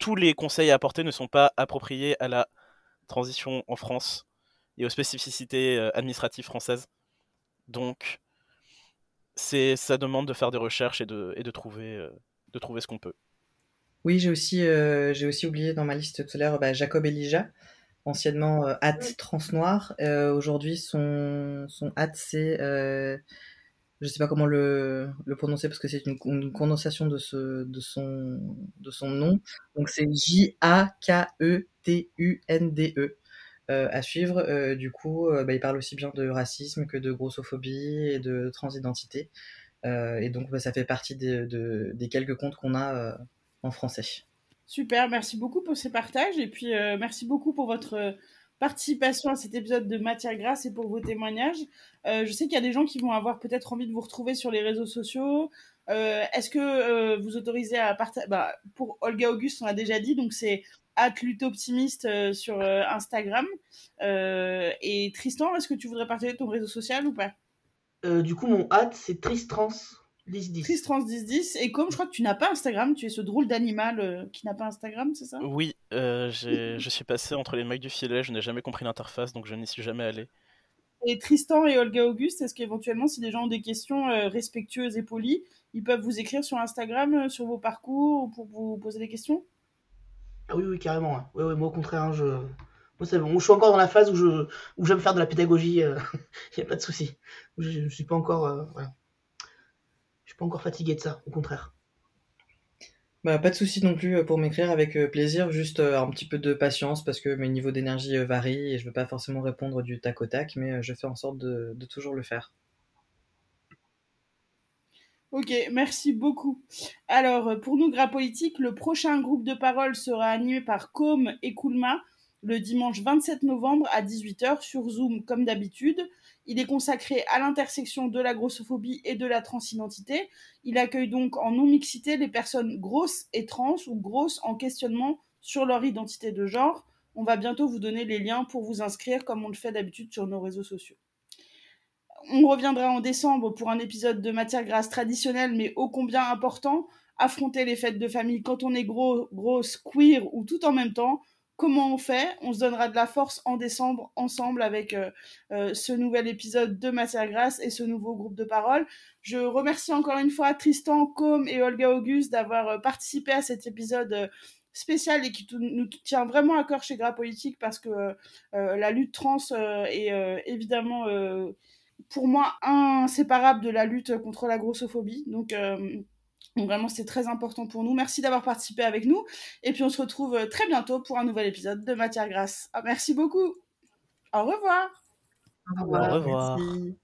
tous les conseils à apporter ne sont pas appropriés à la transition en France et aux spécificités administratives françaises. Donc, c'est ça demande de faire des recherches et de, et de, trouver, euh, de trouver ce qu'on peut. Oui, j'ai aussi, euh, j'ai aussi oublié dans ma liste tout à l'heure bah, Jacob Elijah, anciennement euh, Hat Transnoir. Euh, Aujourd'hui, son, son Hat, c'est. Euh, je sais pas comment le, le prononcer parce que c'est une, une, condensation de, ce, de, son, de son nom. Donc c'est J-A-K-E-T-U-N-D-E. Euh, à suivre. Euh, du coup, euh, bah, il parle aussi bien de racisme que de grossophobie et de transidentité. et donc, bah, ça fait partie des, de, des quelques comptes qu'on a en français. Super, merci beaucoup pour ces partages et puis merci beaucoup pour votre participation à cet épisode de Matière Grasse et pour vos témoignages. Je sais qu'il y a des gens qui vont avoir peut-être envie de vous retrouver sur les réseaux sociaux. Est-ce que vous autorisez à partager bah, Pour Olga Auguste, on a déjà dit, donc c'est optimiste sur Instagram. et Tristan, est-ce que tu voudrais partager ton réseau social ou pas? Du coup, mon hâte, c'est Tristrans 10-10. Tristrans 10-10. Et comme je crois que tu n'as pas Instagram, tu es ce drôle d'animal euh, qui n'a pas Instagram, c'est ça? Oui, euh, je suis passé entre les mailles du filet, je n'ai jamais compris l'interface, donc je n'y suis jamais allé. Et Tristan et Olga Auguste, est-ce qu'éventuellement, si des gens ont des questions euh, respectueuses et polies, ils peuvent vous écrire sur Instagram, euh, sur vos parcours, ou pour vous poser des questions? Ah Oui, oui, carrément. Moi, au contraire, hein, je... Moi. Je suis encore dans la phase où je où j'aime faire de la pédagogie, il n'y a pas de souci. Je ne suis pas encore... Voilà je suis pas encore fatigué de ça, au contraire. Bah, pas de souci non plus euh, pour m'écrire avec euh, plaisir, juste euh, un petit peu de patience parce que mes niveaux d'énergie varient et je veux pas forcément répondre du tac au tac, mais je fais en sorte de toujours le faire. Ok, merci beaucoup. Alors, pour nous, Gras Politique, le prochain groupe de parole sera animé par Com et Koulma le dimanche 27 novembre à 18h sur Zoom comme d'habitude. Il est consacré à l'intersection de la grossophobie et de la transidentité. Il accueille donc en non-mixité les personnes grosses et trans ou grosses en questionnement sur leur identité de genre. On va bientôt vous donner les liens pour vous inscrire comme on le fait d'habitude sur nos réseaux sociaux. On reviendra en décembre pour un épisode de matière grasse traditionnelle mais ô combien important. Affronter les fêtes de famille quand on est gros, grosse, queer ou tout en même temps comment on fait? On se donnera de la force en décembre ensemble avec euh, euh, ce nouvel épisode de Matière Grasse et ce nouveau groupe de parole. Je remercie encore une fois Tristan, Com et Olga Auguste d'avoir euh, participé à cet épisode spécial et qui nous tient vraiment à cœur chez Gras Politique parce que la lutte trans est évidemment pour moi inséparable de la lutte contre la grossophobie. Donc donc vraiment, c'est très important pour nous. Merci d'avoir participé avec nous. Et puis, on se retrouve euh, très bientôt pour un nouvel épisode de Matière Grasse. Ah, merci beaucoup. Au revoir. Au revoir. Au revoir. Merci.